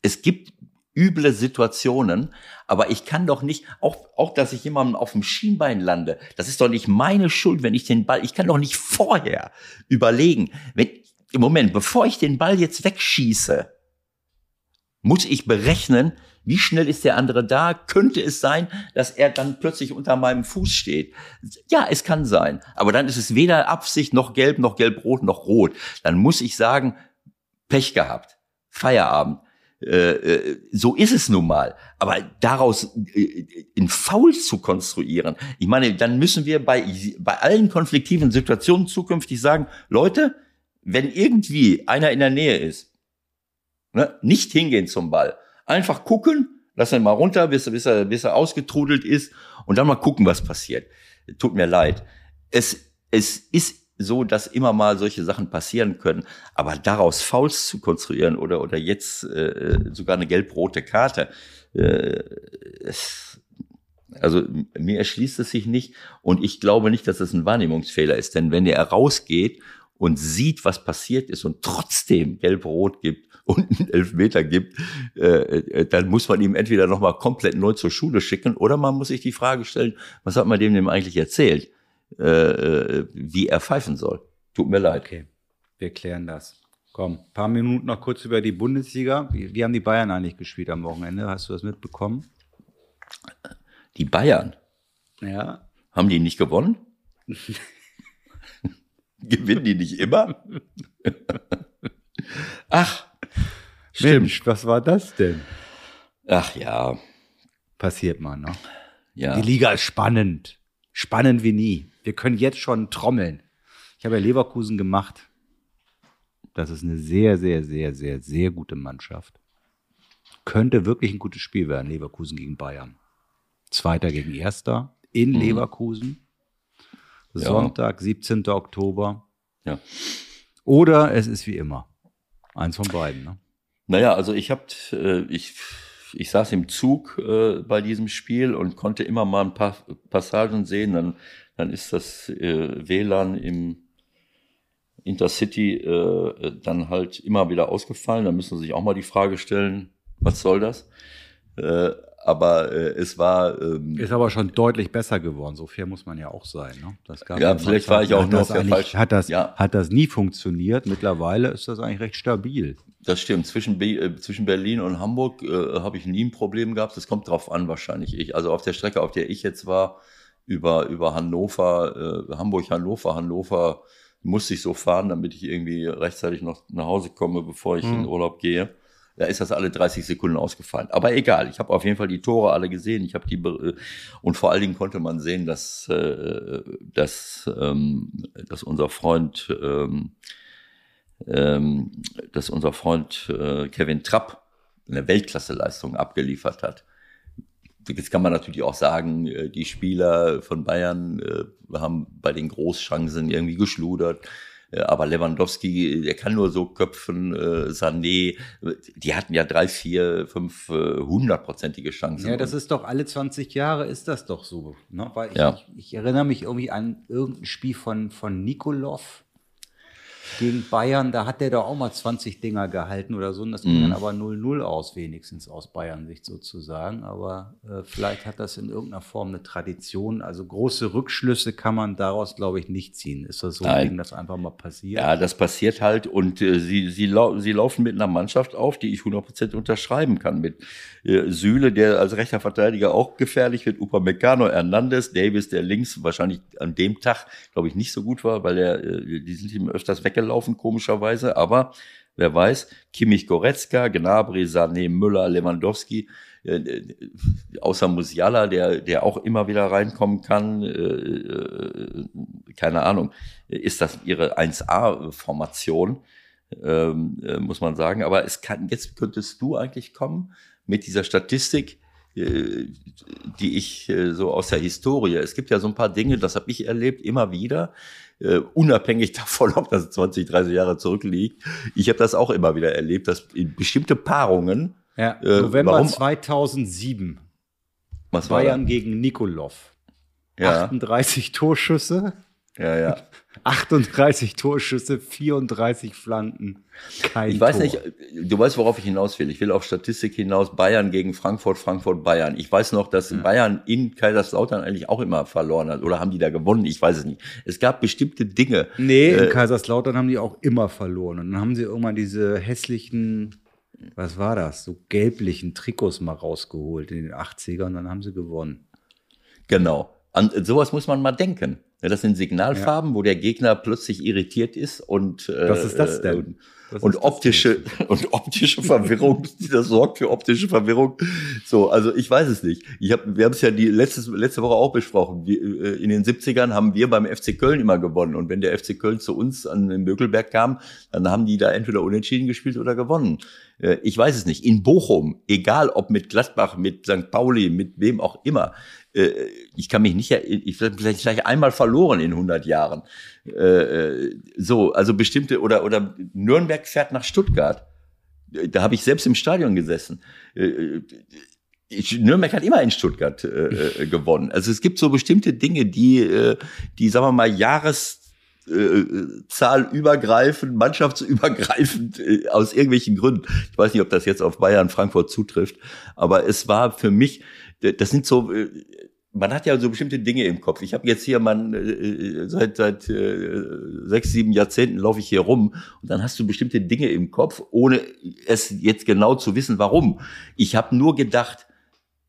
es gibt üble Situationen, aber ich kann doch nicht, auch, auch, dass ich jemanden auf dem Schienbein lande, das ist doch nicht meine Schuld, wenn ich den Ball, ich kann doch nicht vorher überlegen, wenn, im Moment, bevor ich den Ball jetzt wegschieße, muss ich berechnen, wie schnell ist der andere da? Könnte es sein, dass er dann plötzlich unter meinem Fuß steht? Ja, es kann sein. Aber dann ist es weder Absicht noch gelb, noch gelb-rot, noch rot. Dann muss ich sagen, Pech gehabt. Feierabend. Äh, äh, so ist es nun mal. Aber daraus äh, in Foul zu konstruieren, ich meine, dann müssen wir bei, bei allen konfliktiven Situationen zukünftig sagen, Leute, wenn irgendwie einer in der Nähe ist, ne, nicht hingehen zum Ball. Einfach gucken, lass ihn mal runter, bis, bis, er, bis er ausgetrudelt ist und dann mal gucken, was passiert. Tut mir leid. Es, es ist so, dass immer mal solche Sachen passieren können, aber daraus Fouls zu konstruieren oder, oder jetzt äh, sogar eine gelb-rote Karte, äh, es, also mir erschließt es sich nicht und ich glaube nicht, dass es ein Wahrnehmungsfehler ist, denn wenn er rausgeht und sieht, was passiert ist und trotzdem gelb-rot gibt und einen Elfmeter gibt, äh, äh, dann muss man ihm entweder nochmal komplett neu zur Schule schicken oder man muss sich die Frage stellen, was hat man dem denn eigentlich erzählt, äh, äh, wie er pfeifen soll. Tut mir leid. Okay, wir klären das. Komm, paar Minuten noch kurz über die Bundesliga. Wie, wie haben die Bayern eigentlich gespielt am Wochenende? Hast du das mitbekommen? Die Bayern? Ja. Haben die nicht gewonnen? *laughs* *laughs* Gewinnen die nicht immer? *laughs* Ach, stimmt. Mensch, was war das denn? Ach ja. Passiert mal, ne? Ja. Die Liga ist spannend. Spannend wie nie. Wir können jetzt schon trommeln. Ich habe ja Leverkusen gemacht. Das ist eine sehr, sehr, sehr, sehr, sehr gute Mannschaft. Könnte wirklich ein gutes Spiel werden, Leverkusen gegen Bayern. Zweiter gegen Erster in mhm. Leverkusen. Ja. Sonntag, 17. Oktober. Ja. Oder es ist wie immer. Eins von beiden. Ne? Naja, also ich habe, äh, ich, ich saß im Zug äh, bei diesem Spiel und konnte immer mal ein paar Passagen sehen. Dann, dann ist das äh, WLAN im Intercity äh, dann halt immer wieder ausgefallen. Da müssen Sie sich auch mal die Frage stellen, was soll das? Äh, aber äh, es war. Ähm, ist aber schon deutlich besser geworden. So fair muss man ja auch sein. Ne? Das gab ja, vielleicht war ich auch nur auf der falschen. Hat das, ja. hat das nie funktioniert. Mittlerweile ist das eigentlich recht stabil. Das stimmt. Zwischen, äh, zwischen Berlin und Hamburg äh, habe ich nie ein Problem gehabt. Das kommt drauf an wahrscheinlich. Ich, also auf der Strecke, auf der ich jetzt war, über, über Hannover, äh, Hamburg, Hannover, Hannover, musste ich so fahren, damit ich irgendwie rechtzeitig noch nach Hause komme, bevor ich hm. in den Urlaub gehe. Da ist das alle 30 Sekunden ausgefallen. Aber egal, ich habe auf jeden Fall die Tore alle gesehen. Ich habe die und vor allen Dingen konnte man sehen, dass, äh, dass, ähm, dass unser Freund, ähm, ähm, dass unser Freund äh, Kevin Trapp eine Weltklasseleistung abgeliefert hat. Jetzt kann man natürlich auch sagen, äh, die Spieler von Bayern äh, haben bei den Großchancen irgendwie geschludert. Äh, aber Lewandowski, der kann nur so köpfen, äh, Sané, die hatten ja drei, vier, fünf äh, hundertprozentige Chancen. Ja, das ist doch alle 20 Jahre ist das doch so. Ne? Weil ich, ja. ich, ich, erinnere mich irgendwie an irgendein Spiel von, von Nikolov, gegen Bayern, da hat der doch auch mal 20 Dinger gehalten oder so. Und das ging mhm. dann aber 0-0 aus, wenigstens aus Bayern-Sicht sozusagen. Aber äh, vielleicht hat das in irgendeiner Form eine Tradition. Also große Rückschlüsse kann man daraus, glaube ich, nicht ziehen. Ist das so ein Ding, das einfach mal passiert? Ja, das passiert halt. Und äh, sie, sie, lau sie laufen mit einer Mannschaft auf, die ich 100% unterschreiben kann. Mit äh, Süle, der als rechter Verteidiger auch gefährlich wird, Upamecano, Hernandez, Davis, der links wahrscheinlich an dem Tag, glaube ich, nicht so gut war, weil er, äh, die sind ihm öfters weg weggelaufen, komischerweise. Aber wer weiß, Kimmich Goretzka, Gnabry, Sané, Müller, Lewandowski, äh, äh, außer Musiala, der, der auch immer wieder reinkommen kann, äh, äh keine Ahnung, ist das ihre 1A-Formation, ähm, äh, muss man sagen. Aber es kann, jetzt könntest du eigentlich kommen mit dieser Statistik, äh, die ich so aus der Historie. Es gibt ja so ein paar Dinge, das habe ich erlebt, immer wieder äh, unabhängig *laughs* davon, ob das 20, 30 Jahre zurückliegt. Ich habe das auch immer wieder erlebt, dass in bestimmte Paarungen. Ja, äh, November warum, 2007. Was Bayern gegen Nikolov. Ja. 38 Torschüsse. Ja, ja. *laughs* 38 Torschüsse, 34 Flanken, kein Ich weiß Tor. nicht, du weißt, worauf ich hinaus will. Ich will auf Statistik hinaus Bayern gegen Frankfurt, Frankfurt, Bayern. Ich weiß noch, dass ja. Bayern in Kaiserslautern eigentlich auch immer verloren hat. Oder haben die da gewonnen? Ich weiß es nicht. Es gab bestimmte Dinge. Nee, äh, in Kaiserslautern haben die auch immer verloren. Und dann haben sie irgendwann diese hässlichen, was war das, so gelblichen Trikots mal rausgeholt in den 80ern und dann haben sie gewonnen. Genau. An sowas muss man mal denken. Ja, das sind Signalfarben, ja. wo der Gegner plötzlich irritiert ist und äh, Was ist das denn? und optische *laughs* und optische Verwirrung, *laughs* das sorgt für optische Verwirrung. So, also ich weiß es nicht. Ich hab, wir haben es ja die letzte, letzte Woche auch besprochen. Wir, äh, in den 70ern haben wir beim FC Köln immer gewonnen und wenn der FC Köln zu uns an den Mögelberg kam, dann haben die da entweder unentschieden gespielt oder gewonnen. Äh, ich weiß es nicht. In Bochum, egal ob mit Gladbach, mit St. Pauli, mit wem auch immer, äh, ich kann mich nicht, ich vielleicht, vielleicht einmal verloren in 100 Jahren. Äh, so, also bestimmte, oder, oder Nürnberg fährt nach Stuttgart. Da habe ich selbst im Stadion gesessen. Ich, Nürnberg hat immer in Stuttgart äh, gewonnen. Also es gibt so bestimmte Dinge, die, äh, die sagen wir mal, Jahres zahlübergreifend, mannschaftsübergreifend äh, aus irgendwelchen Gründen. Ich weiß nicht, ob das jetzt auf Bayern Frankfurt zutrifft, aber es war für mich, das sind so äh, man hat ja so bestimmte Dinge im Kopf. Ich habe jetzt hier man äh, seit seit äh, sechs sieben Jahrzehnten laufe ich hier rum und dann hast du bestimmte Dinge im Kopf, ohne es jetzt genau zu wissen, warum. Ich habe nur gedacht,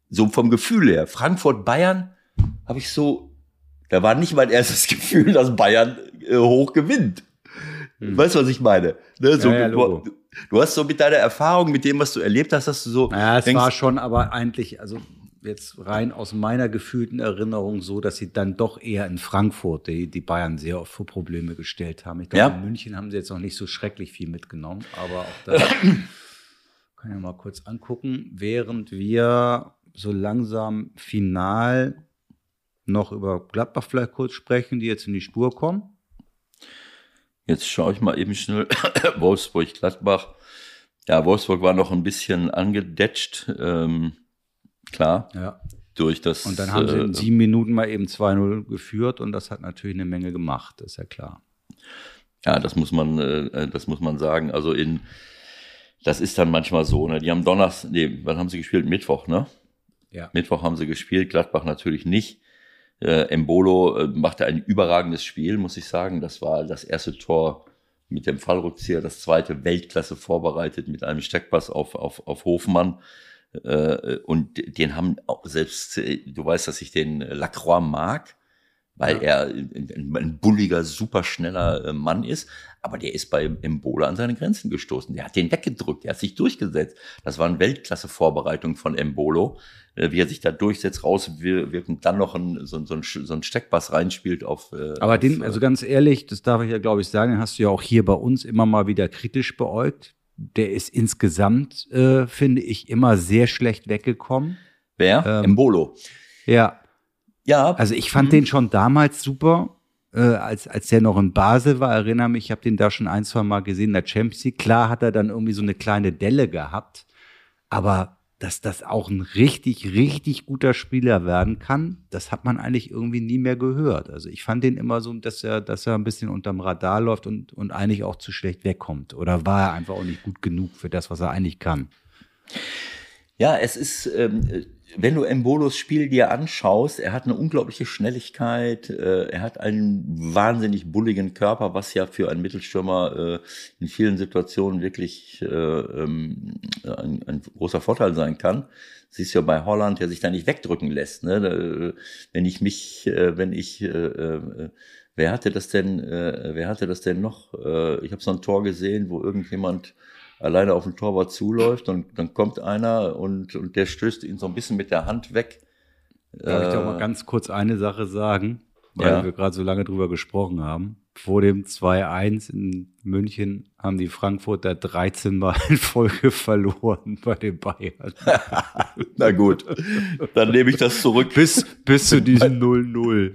so vom Gefühl her, Frankfurt Bayern habe ich so, da war nicht mein erstes *laughs* Gefühl, dass Bayern äh, hoch gewinnt. Hm. Weißt du, was ich meine? Ne, so, ja, ja, du, du, hast so mit deiner Erfahrung, mit dem, was du erlebt hast, dass du so. Ja, es denkst, war schon, aber eigentlich, also jetzt rein aus meiner gefühlten Erinnerung so, dass sie dann doch eher in Frankfurt die, die Bayern sehr oft vor Probleme gestellt haben. Ich glaube, ja. in München haben sie jetzt noch nicht so schrecklich viel mitgenommen, aber auch da *coughs* kann ich mal kurz angucken, während wir so langsam final noch über Gladbach vielleicht kurz sprechen, die jetzt in die Spur kommen. Jetzt schaue ich mal eben schnell *coughs* Wolfsburg, Gladbach. Ja, Wolfsburg war noch ein bisschen angedetscht. Ähm, klar. Ja. Durch das. Und dann haben sie in äh, sieben Minuten mal eben 2-0 geführt und das hat natürlich eine Menge gemacht, ist ja klar. Ja, das muss man, äh, das muss man sagen. Also in, das ist dann manchmal so, ne? Die haben Donnerstag, nee, wann haben sie gespielt? Mittwoch, ne? Ja. Mittwoch haben sie gespielt, Gladbach natürlich nicht. Äh, Embolo äh, machte ein überragendes Spiel, muss ich sagen. Das war das erste Tor mit dem Fallrückzieher, das zweite Weltklasse vorbereitet mit einem Steckpass auf, auf, auf Hofmann. Äh, und den haben auch selbst, äh, du weißt, dass ich den Lacroix mag, weil ja. er ein, bulliger, superschneller äh, Mann ist. Aber der ist bei Embola an seine Grenzen gestoßen. Der hat den weggedrückt, der hat sich durchgesetzt. Das war eine Weltklasse-Vorbereitung von Embolo, wie er sich da durchsetzt, rauswirkt und dann noch ein, so, so, ein, so ein Steckpass reinspielt auf. Aber den, also ganz ehrlich, das darf ich ja, glaube ich, sagen, den hast du ja auch hier bei uns immer mal wieder kritisch beäugt der ist insgesamt, äh, finde ich, immer sehr schlecht weggekommen. Wer? Ähm, Embolo. Ja. Ja. Also ich fand mhm. den schon damals super, äh, als, als der noch in Basel war. Erinnere mich, ich habe den da schon ein, zwei Mal gesehen in der Champions League. Klar hat er dann irgendwie so eine kleine Delle gehabt, aber dass das auch ein richtig, richtig guter Spieler werden kann, das hat man eigentlich irgendwie nie mehr gehört. Also ich fand den immer so, dass er, dass er ein bisschen unterm Radar läuft und, und eigentlich auch zu schlecht wegkommt. Oder war er einfach auch nicht gut genug für das, was er eigentlich kann? Ja, es ist, ähm, wenn du Embolos Spiel dir anschaust, er hat eine unglaubliche Schnelligkeit, äh, er hat einen wahnsinnig bulligen Körper, was ja für einen Mittelstürmer äh, in vielen Situationen wirklich äh, ähm, ein, ein, großer Vorteil sein kann. Siehst du ja bei Holland, der sich da nicht wegdrücken lässt. Ne? Wenn ich mich, äh, wenn ich, äh, äh, wer hatte das denn, äh, wer hatte das denn noch? Äh, ich habe so ein Tor gesehen, wo irgendjemand alleine auf den Torwart zuläuft und dann kommt einer und, und der stößt ihn so ein bisschen mit der Hand weg. Darf äh, ich doch mal ganz kurz eine Sache sagen, weil ja. wir gerade so lange drüber gesprochen haben. Vor dem 2-1 in München haben die Frankfurter 13 Mal in Folge verloren bei den Bayern. *laughs* Na gut, dann nehme ich das zurück. Bis, bis zu diesem *laughs* 0-0.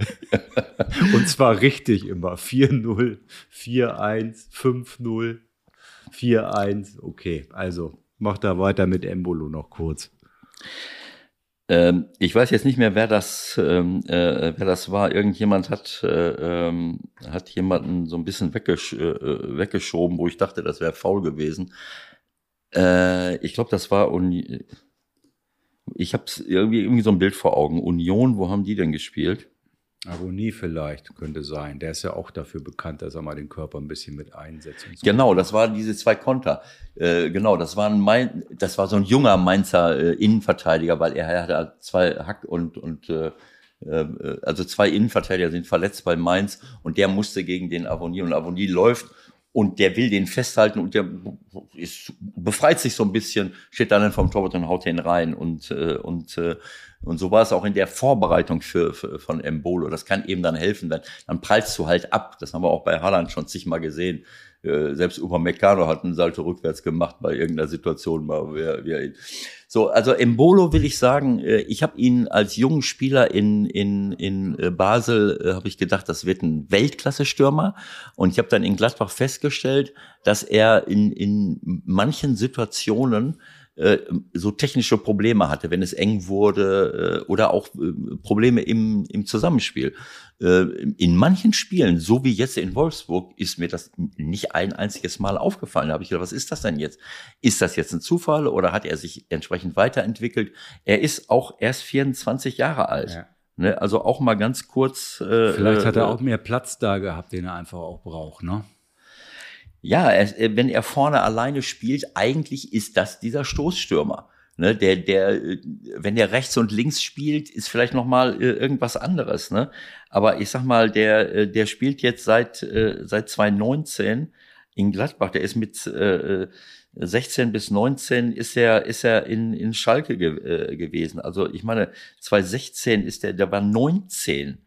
Und zwar richtig immer. 4-0, 4-1, 5-0. 4-1, okay. Also macht da weiter mit Embolo noch kurz. Ähm, ich weiß jetzt nicht mehr, wer das, ähm, äh, wer das war. Irgendjemand hat, äh, ähm, hat jemanden so ein bisschen weggesch äh, weggeschoben, wo ich dachte, das wäre faul gewesen. Äh, ich glaube, das war Uni ich habe irgendwie, irgendwie so ein Bild vor Augen. Union, wo haben die denn gespielt? Agonie vielleicht könnte sein. Der ist ja auch dafür bekannt, dass er mal den Körper ein bisschen mit einsetzt. So. Genau, das waren diese zwei Konter. Äh, genau, das war ein Main, das war so ein junger Mainzer äh, Innenverteidiger, weil er hatte zwei Hack und und äh, äh, also zwei Innenverteidiger sind verletzt bei Mainz und der musste gegen den Avonie und Avonie läuft und der will den festhalten und der ist, befreit sich so ein bisschen, steht dann vom Torwart und haut den rein und äh, und äh, und so war es auch in der Vorbereitung für, für von Embolo. Das kann eben dann helfen, dann, dann prallst du halt ab. Das haben wir auch bei Haaland schon zigmal gesehen. Äh, selbst Upamecano hat einen Salto rückwärts gemacht bei irgendeiner Situation. Mal, wer, wer so, also Embolo will ich sagen, äh, ich habe ihn als jungen Spieler in, in, in äh, Basel, äh, habe ich gedacht, das wird ein Weltklasse-Stürmer. Und ich habe dann in Gladbach festgestellt, dass er in, in manchen Situationen äh, so technische Probleme hatte, wenn es eng wurde äh, oder auch äh, Probleme im, im Zusammenspiel. In manchen Spielen, so wie jetzt in Wolfsburg, ist mir das nicht ein einziges Mal aufgefallen. Da habe ich gedacht, was ist das denn jetzt? Ist das jetzt ein Zufall oder hat er sich entsprechend weiterentwickelt? Er ist auch erst 24 Jahre alt. Ja. Ne, also auch mal ganz kurz. Vielleicht hat er auch mehr Platz da gehabt, den er einfach auch braucht, ne? Ja, er, äh, wenn er vorne alleine spielt, eigentlich ist das dieser Stoßstürmer. Ne, der, der, wenn der rechts und links spielt, ist vielleicht noch mal äh, irgendwas anderes. Ne? Aber ich sag mal, der, äh, der spielt jetzt seit seit 2019 in Gladbach. Der ist mit äh, 16 bis 19 ist er ist er in in Schalke ge, äh, gewesen. Also ich meine, 2016 ist der, der war 19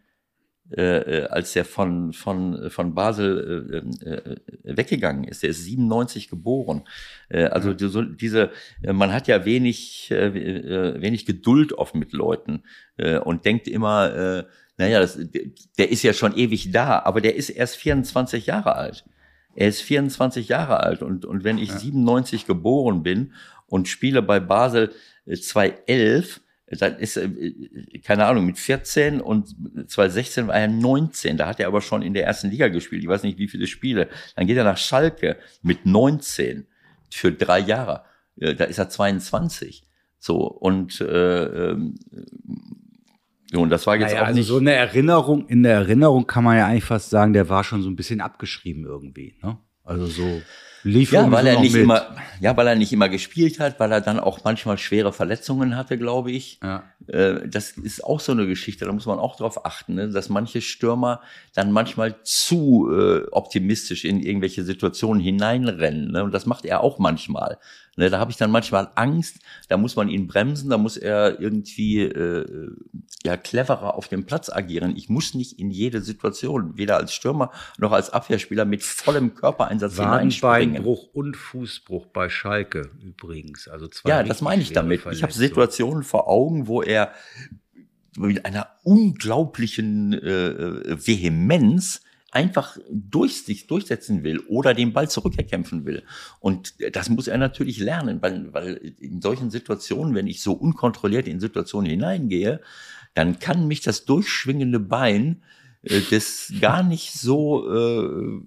äh, äh, als er von, von, von Basel äh, äh, weggegangen ist. Er ist 97 geboren. Äh, also ja. die, diese, man hat ja wenig, äh, äh, wenig Geduld oft mit Leuten äh, und denkt immer, äh, naja, das, der ist ja schon ewig da, aber der ist erst 24 Jahre alt. Er ist 24 Jahre alt und, und wenn ich ja. 97 geboren bin und spiele bei Basel 2011, dann ist, äh, keine Ahnung, mit 14 und 2016 war er 19. Da hat er aber schon in der ersten Liga gespielt. Ich weiß nicht, wie viele Spiele. Dann geht er nach Schalke mit 19 für drei Jahre. Da ist er 22. So, und, äh, ähm, und das war jetzt naja, auch also nicht. so eine Erinnerung, in der Erinnerung kann man ja eigentlich fast sagen, der war schon so ein bisschen abgeschrieben irgendwie, ne? Also so. Lief ja, weil er nicht mit. immer, ja, weil er nicht immer gespielt hat, weil er dann auch manchmal schwere Verletzungen hatte, glaube ich. Ja. Äh, das ist auch so eine Geschichte, da muss man auch drauf achten, ne? dass manche Stürmer dann manchmal zu äh, optimistisch in irgendwelche Situationen hineinrennen. Ne? Und das macht er auch manchmal. Ne, da habe ich dann manchmal Angst, da muss man ihn bremsen, da muss er irgendwie äh, ja cleverer auf dem Platz agieren. Ich muss nicht in jede Situation, weder als Stürmer noch als Abwehrspieler, mit vollem Körpereinsatz hineinspringen. Beinbruch und Fußbruch bei Schalke übrigens. Also zwei ja, das meine ich damit. Ich habe Situationen vor Augen, wo er mit einer unglaublichen äh, Vehemenz einfach durch sich durchsetzen will oder den Ball zurückerkämpfen will. Und das muss er natürlich lernen, weil, weil in solchen Situationen, wenn ich so unkontrolliert in Situationen hineingehe, dann kann mich das durchschwingende Bein äh, des gar nicht so äh,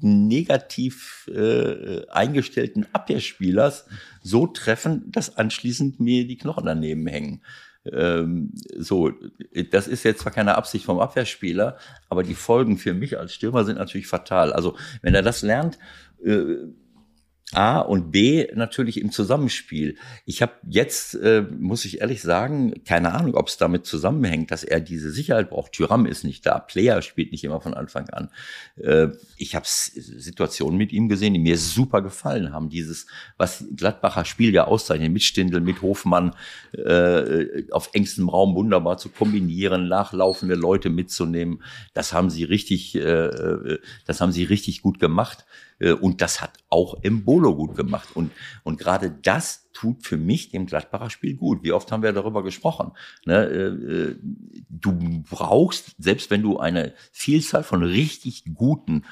negativ äh, eingestellten Abwehrspielers so treffen, dass anschließend mir die Knochen daneben hängen. Ähm, so, das ist jetzt zwar keine Absicht vom Abwehrspieler, aber die Folgen für mich als Stürmer sind natürlich fatal. Also wenn er das lernt, äh, A und B natürlich im Zusammenspiel. Ich habe jetzt, äh, muss ich ehrlich sagen, keine Ahnung, ob es damit zusammenhängt, dass er diese Sicherheit braucht. Tyram ist nicht da, Player spielt nicht immer von Anfang an. Äh, ich habe Situationen mit ihm gesehen, die mir super gefallen haben. Dieses, was Gladbacher Spiel ja auszeichnet, mit Stindl, mit Hofmann, äh, auf engstem Raum wunderbar zu kombinieren, nachlaufende Leute mitzunehmen. Das haben sie richtig, äh, äh das haben sie richtig gut gemacht. Äh, und das hat auch Embolo gut gemacht. Und, und gerade das tut für mich dem Gladbacher Spiel gut. Wie oft haben wir darüber gesprochen? Ne? Äh, äh, du brauchst, selbst wenn du eine Vielzahl von richtig guten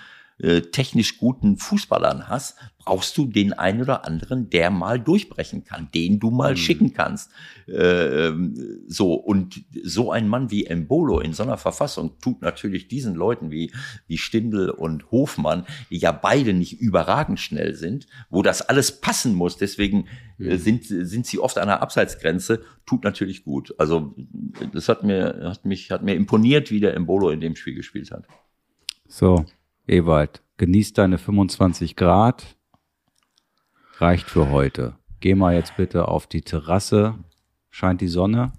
äh, technisch guten Fußballern hast, brauchst du den einen oder anderen, der mal durchbrechen kann, den du mal mhm. schicken kannst. Äh, ähm, so und so ein Mann wie Embolo in so einer Verfassung tut natürlich diesen Leuten wie wie Stindl und Hofmann, die ja beide nicht überragend schnell sind, wo das alles passen muss. Deswegen äh, mhm. sind sind sie oft an der Abseitsgrenze. Tut natürlich gut. Also das hat mir hat mich hat mir imponiert, wie der Embolo in dem Spiel gespielt hat. So, Ewald, genieß deine 25 Grad. Reicht für heute. Geh mal jetzt bitte auf die Terrasse. Scheint die Sonne.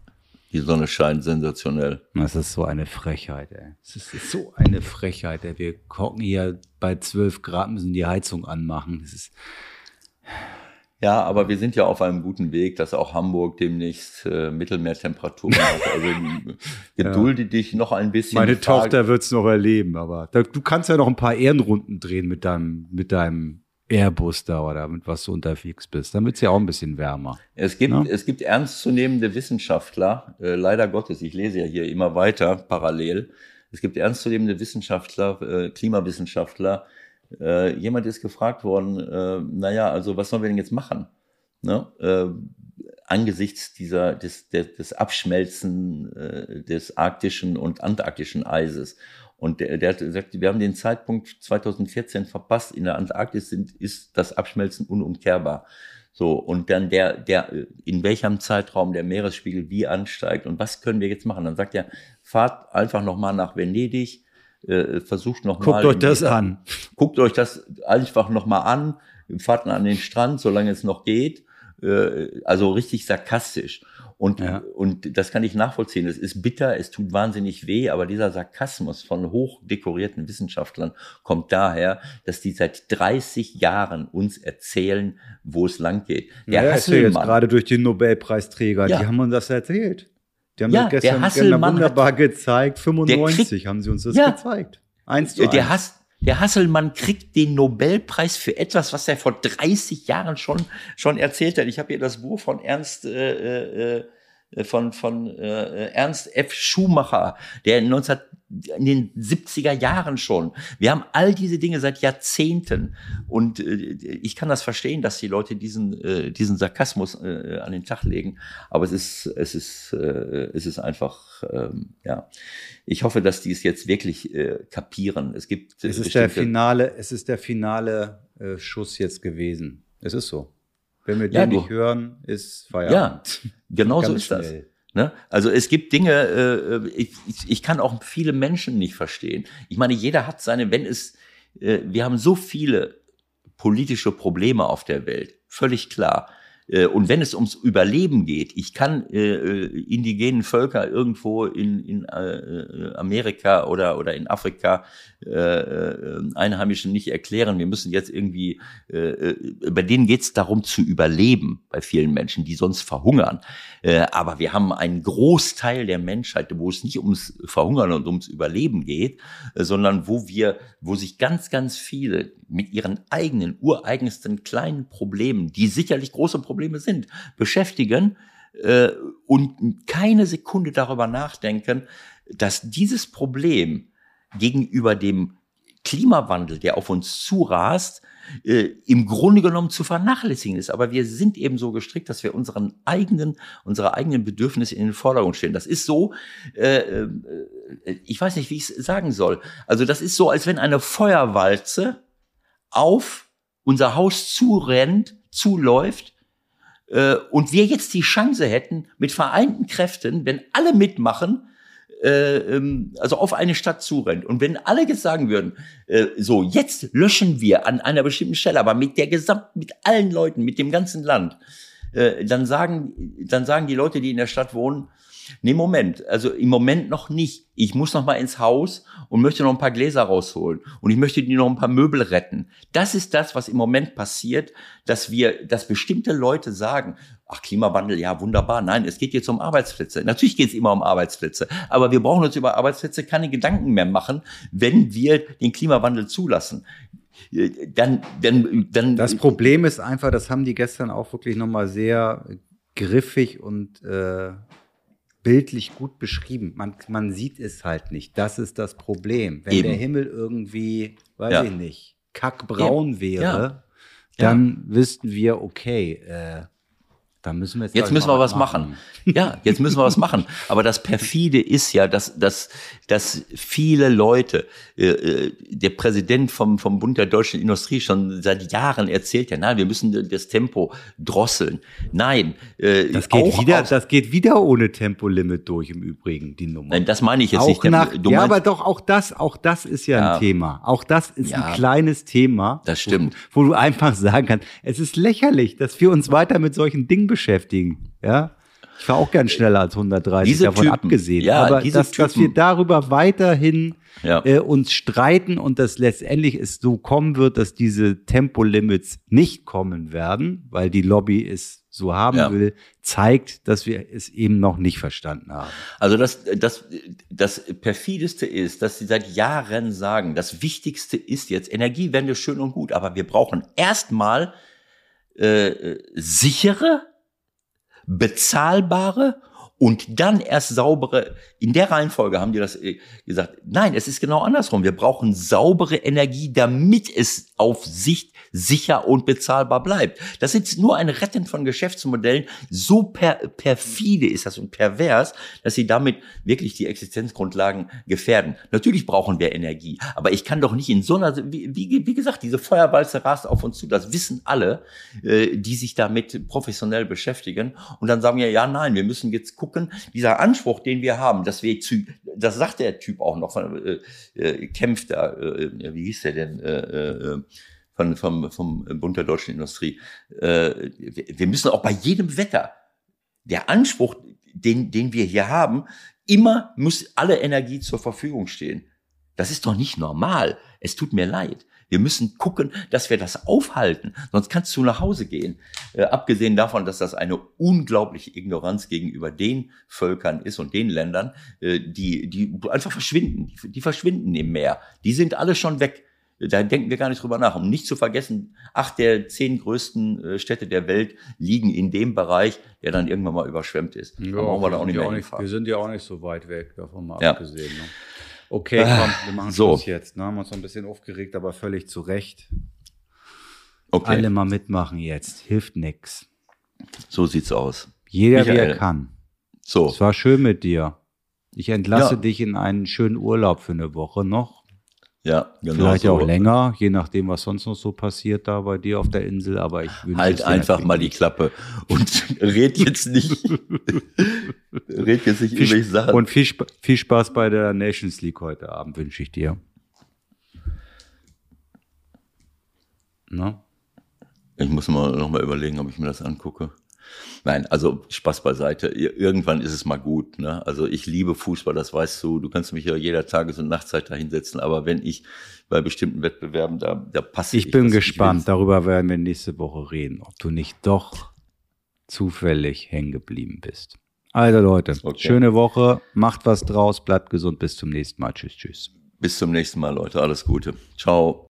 Die Sonne scheint sensationell. Das ist so eine Frechheit, ey. Es ist so eine Frechheit, ey. Wir kochen hier bei 12 Grad, müssen die Heizung anmachen. Das ist ja, aber wir sind ja auf einem guten Weg, dass auch Hamburg demnächst äh, Mittelmeertemperaturen hat. *laughs* Also gedulde ja. dich noch ein bisschen. Meine Tochter wird's noch erleben, aber da, du kannst ja noch ein paar Ehrenrunden drehen mit deinem, mit deinem Airbus da oder mit was du unterwegs bist. Dann wird's ja auch ein bisschen wärmer. Es gibt, ja? es gibt ernstzunehmende Wissenschaftler, äh, leider Gottes, ich lese ja hier immer weiter parallel. Es gibt ernstzunehmende Wissenschaftler, äh, Klimawissenschaftler, äh, jemand ist gefragt worden, äh, naja, also was sollen wir denn jetzt machen? Ne? Äh, angesichts dieser, des, des, des Abschmelzen äh, des arktischen und antarktischen Eises. Und der, der hat gesagt, wir haben den Zeitpunkt 2014 verpasst. In der Antarktis sind, ist das Abschmelzen unumkehrbar. So, und dann der, der, in welchem Zeitraum der Meeresspiegel wie ansteigt und was können wir jetzt machen? Dann sagt er, fahrt einfach nochmal nach Venedig, äh, versucht noch Guckt mal. Guckt euch das an. Guckt euch das einfach noch mal an. Fahrt an den Strand, solange es noch geht. Äh, also richtig sarkastisch. Und, ja. und das kann ich nachvollziehen. Es ist bitter, es tut wahnsinnig weh, aber dieser Sarkasmus von hochdekorierten Wissenschaftlern kommt daher, dass die seit 30 Jahren uns erzählen, wo es lang geht. Der ja, jetzt gerade durch den Nobelpreisträger, ja. die haben uns das erzählt. Die haben ja, das gestern, gestern wunderbar hat, gezeigt. 95 kriegt, haben sie uns das ja, gezeigt. Eins zu der, eins. der Hasselmann kriegt den Nobelpreis für etwas, was er vor 30 Jahren schon, schon erzählt hat. Ich habe hier das Buch von Ernst äh, äh, äh, von, von äh, Ernst F. Schumacher, der 19, in den 70er Jahren schon. Wir haben all diese Dinge seit Jahrzehnten. Und äh, ich kann das verstehen, dass die Leute diesen, äh, diesen Sarkasmus äh, an den Tag legen. Aber es ist, es ist, äh, es ist einfach, ähm, ja. Ich hoffe, dass die es jetzt wirklich äh, kapieren. Es gibt. Äh, es ist der finale, es ist der finale äh, Schuss jetzt gewesen. Es ist so. Wenn wir ja, den nicht hören, ist Feierabend. Ja, genau *laughs* so ist schnell. das. Ne? Also es gibt Dinge, äh, ich, ich kann auch viele Menschen nicht verstehen. Ich meine, jeder hat seine, wenn es, äh, wir haben so viele politische Probleme auf der Welt, völlig klar. Äh, und wenn es ums Überleben geht, ich kann äh, äh, indigenen Völker irgendwo in, in äh, Amerika oder, oder in Afrika äh, äh, Einheimischen nicht erklären. Wir müssen jetzt irgendwie, äh, bei denen geht es darum zu überleben, bei vielen Menschen, die sonst verhungern. Äh, aber wir haben einen Großteil der Menschheit, wo es nicht ums Verhungern und ums Überleben geht, äh, sondern wo wir, wo sich ganz, ganz viele mit ihren eigenen, ureigensten kleinen Problemen, die sicherlich große Probleme sind, beschäftigen äh, und keine Sekunde darüber nachdenken, dass dieses Problem gegenüber dem Klimawandel, der auf uns zurast, äh, im Grunde genommen zu vernachlässigen ist. Aber wir sind eben so gestrickt, dass wir unseren eigenen, unsere eigenen Bedürfnisse in den Vordergrund stellen. Das ist so, äh, äh, ich weiß nicht, wie ich es sagen soll. Also das ist so, als wenn eine Feuerwalze auf unser Haus zurennt, zuläuft äh, und wir jetzt die Chance hätten, mit vereinten Kräften, wenn alle mitmachen, äh, ähm, also auf eine Stadt zurennt. Und wenn alle jetzt sagen würden, äh, so, jetzt löschen wir an einer bestimmten Stelle, aber mit der gesamten, mit allen Leuten, mit dem ganzen Land, äh, dann sagen, dann sagen die Leute, die in der Stadt wohnen, Nee, Moment. Also im Moment noch nicht. Ich muss noch mal ins Haus und möchte noch ein paar Gläser rausholen. Und ich möchte die noch ein paar Möbel retten. Das ist das, was im Moment passiert, dass wir, dass bestimmte Leute sagen, ach, Klimawandel, ja, wunderbar. Nein, es geht jetzt um Arbeitsplätze. Natürlich geht es immer um Arbeitsplätze. Aber wir brauchen uns über Arbeitsplätze keine Gedanken mehr machen, wenn wir den Klimawandel zulassen dann, dann, dann. Das Problem ist einfach, das haben die gestern auch wirklich nochmal sehr griffig und äh, bildlich gut beschrieben. Man, man sieht es halt nicht. Das ist das Problem. Wenn Eben. der Himmel irgendwie, weiß ja. ich nicht, kackbraun Eben. wäre, ja. dann wüssten wir, okay, äh, da müssen wir jetzt, jetzt müssen wir was machen. machen. Ja, jetzt müssen wir was machen. Aber das perfide ist ja, dass, dass, dass viele Leute, äh, äh, der Präsident vom, vom Bund der deutschen Industrie schon seit Jahren erzählt ja, nein, wir müssen das Tempo drosseln. Nein, äh, das geht wieder, das geht wieder ohne Tempolimit durch im Übrigen die Nummer. Nein, das meine ich jetzt auch nicht. Nach, ja, aber doch auch das, auch das ist ja, ja. ein Thema. Auch das ist ja, ein kleines Thema. Das stimmt. Wo, wo du einfach sagen kannst, es ist lächerlich, dass wir uns weiter mit solchen Dingen beschäftigen. Ja. Ich fahre auch gern schneller als 130, Diese davon Typen, abgesehen. ja, Aber dass, dass wir darüber weiterhin Ja. äh, uns streiten und dass letztendlich es so kommen wird, dass diese Tempolimits nicht kommen werden, weil die Lobby es so haben Ja. will, zeigt, dass wir es eben noch nicht verstanden haben. Also das, das, das perfideste ist, dass sie seit Jahren sagen, das Wichtigste ist jetzt Energiewende schön und gut, aber wir brauchen erstmal äh, sichere, bezahlbare und dann erst saubere, in der Reihenfolge haben die das äh, gesagt. Nein, es ist genau andersrum. Wir brauchen saubere Energie, damit es auf Sicht sicher und bezahlbar bleibt. Das ist nur ein Retten von Geschäftsmodellen. So per, perfide ist das und pervers, dass sie damit wirklich die Existenzgrundlagen gefährden. Natürlich brauchen wir Energie, aber ich kann doch nicht in so einer, wie, wie, wie gesagt, diese Feuerwalze rast auf uns zu. Das wissen alle, äh, die sich damit professionell beschäftigen. Und dann sagen wir, ja, nein, wir müssen jetzt gucken, dieser Anspruch, den wir haben, dass wir zu, das sagt der Typ auch noch, von, äh, äh, kämpft da, äh, wie hieß der denn, äh, äh, von, vom, vom Bund der deutschen Industrie. Äh, wir wir müssen auch bei jedem Wetter, der Anspruch, den, den wir hier haben, immer muss alle Energie zur Verfügung stehen. Das ist doch nicht normal. Es tut mir leid. Wir müssen gucken, dass wir das aufhalten. Sonst kannst du nach Hause gehen. Äh, abgesehen davon, dass das eine unglaubliche Ignoranz gegenüber den Völkern ist und den Ländern, äh, die, die einfach verschwinden. Die, die verschwinden im Meer. Die sind alle schon weg. Da denken wir gar nicht drüber nach. Um nicht zu vergessen, acht der zehn größten äh, Städte der Welt liegen in dem Bereich, der dann irgendwann mal überschwemmt ist. Da brauchen wir da auch nicht mehr hinfahren. wir sind ja auch nicht so weit weg, davon mal Ja. abgesehen. Ne? Okay, komm, wir machen so. Schluss jetzt. Ne? Haben uns noch ein bisschen aufgeregt, aber völlig zu Recht. Okay, Alle mal mitmachen jetzt. Hilft nix. so sieht's aus. Jeder, wie Michael. er kann. So, Es war schön mit dir. Ich entlasse Ja. dich in einen schönen Urlaub für eine Woche noch. Ja, genau Vielleicht so. auch länger, je nachdem, was sonst noch so passiert da bei dir auf der Insel. Aber ich wünsche Halt einfach mal die. Klappe und *laughs* red jetzt nicht, *laughs* red jetzt nicht irgendwelche Sachen. und viel, viel Spaß bei der Nations League heute Abend wünsche ich dir. Na? Ich muss mal noch mal überlegen, ob ich mir das angucke. Nein, also Spaß beiseite. Ir- Irgendwann ist es mal gut. Ne? Also ich liebe Fußball, das weißt du. Du kannst mich ja jeder Tages- und Nachtzeit da hinsetzen. Aber wenn ich bei bestimmten Wettbewerben da, da passe Ich bin das- gespannt. will- Darüber werden wir nächste Woche reden, ob du nicht doch zufällig hängen geblieben bist. Also Leute, Okay. schöne Woche. Macht was draus. Bleibt gesund. Bis zum nächsten Mal. Tschüss, tschüss. Bis zum nächsten Mal, Leute. Alles Gute. Ciao.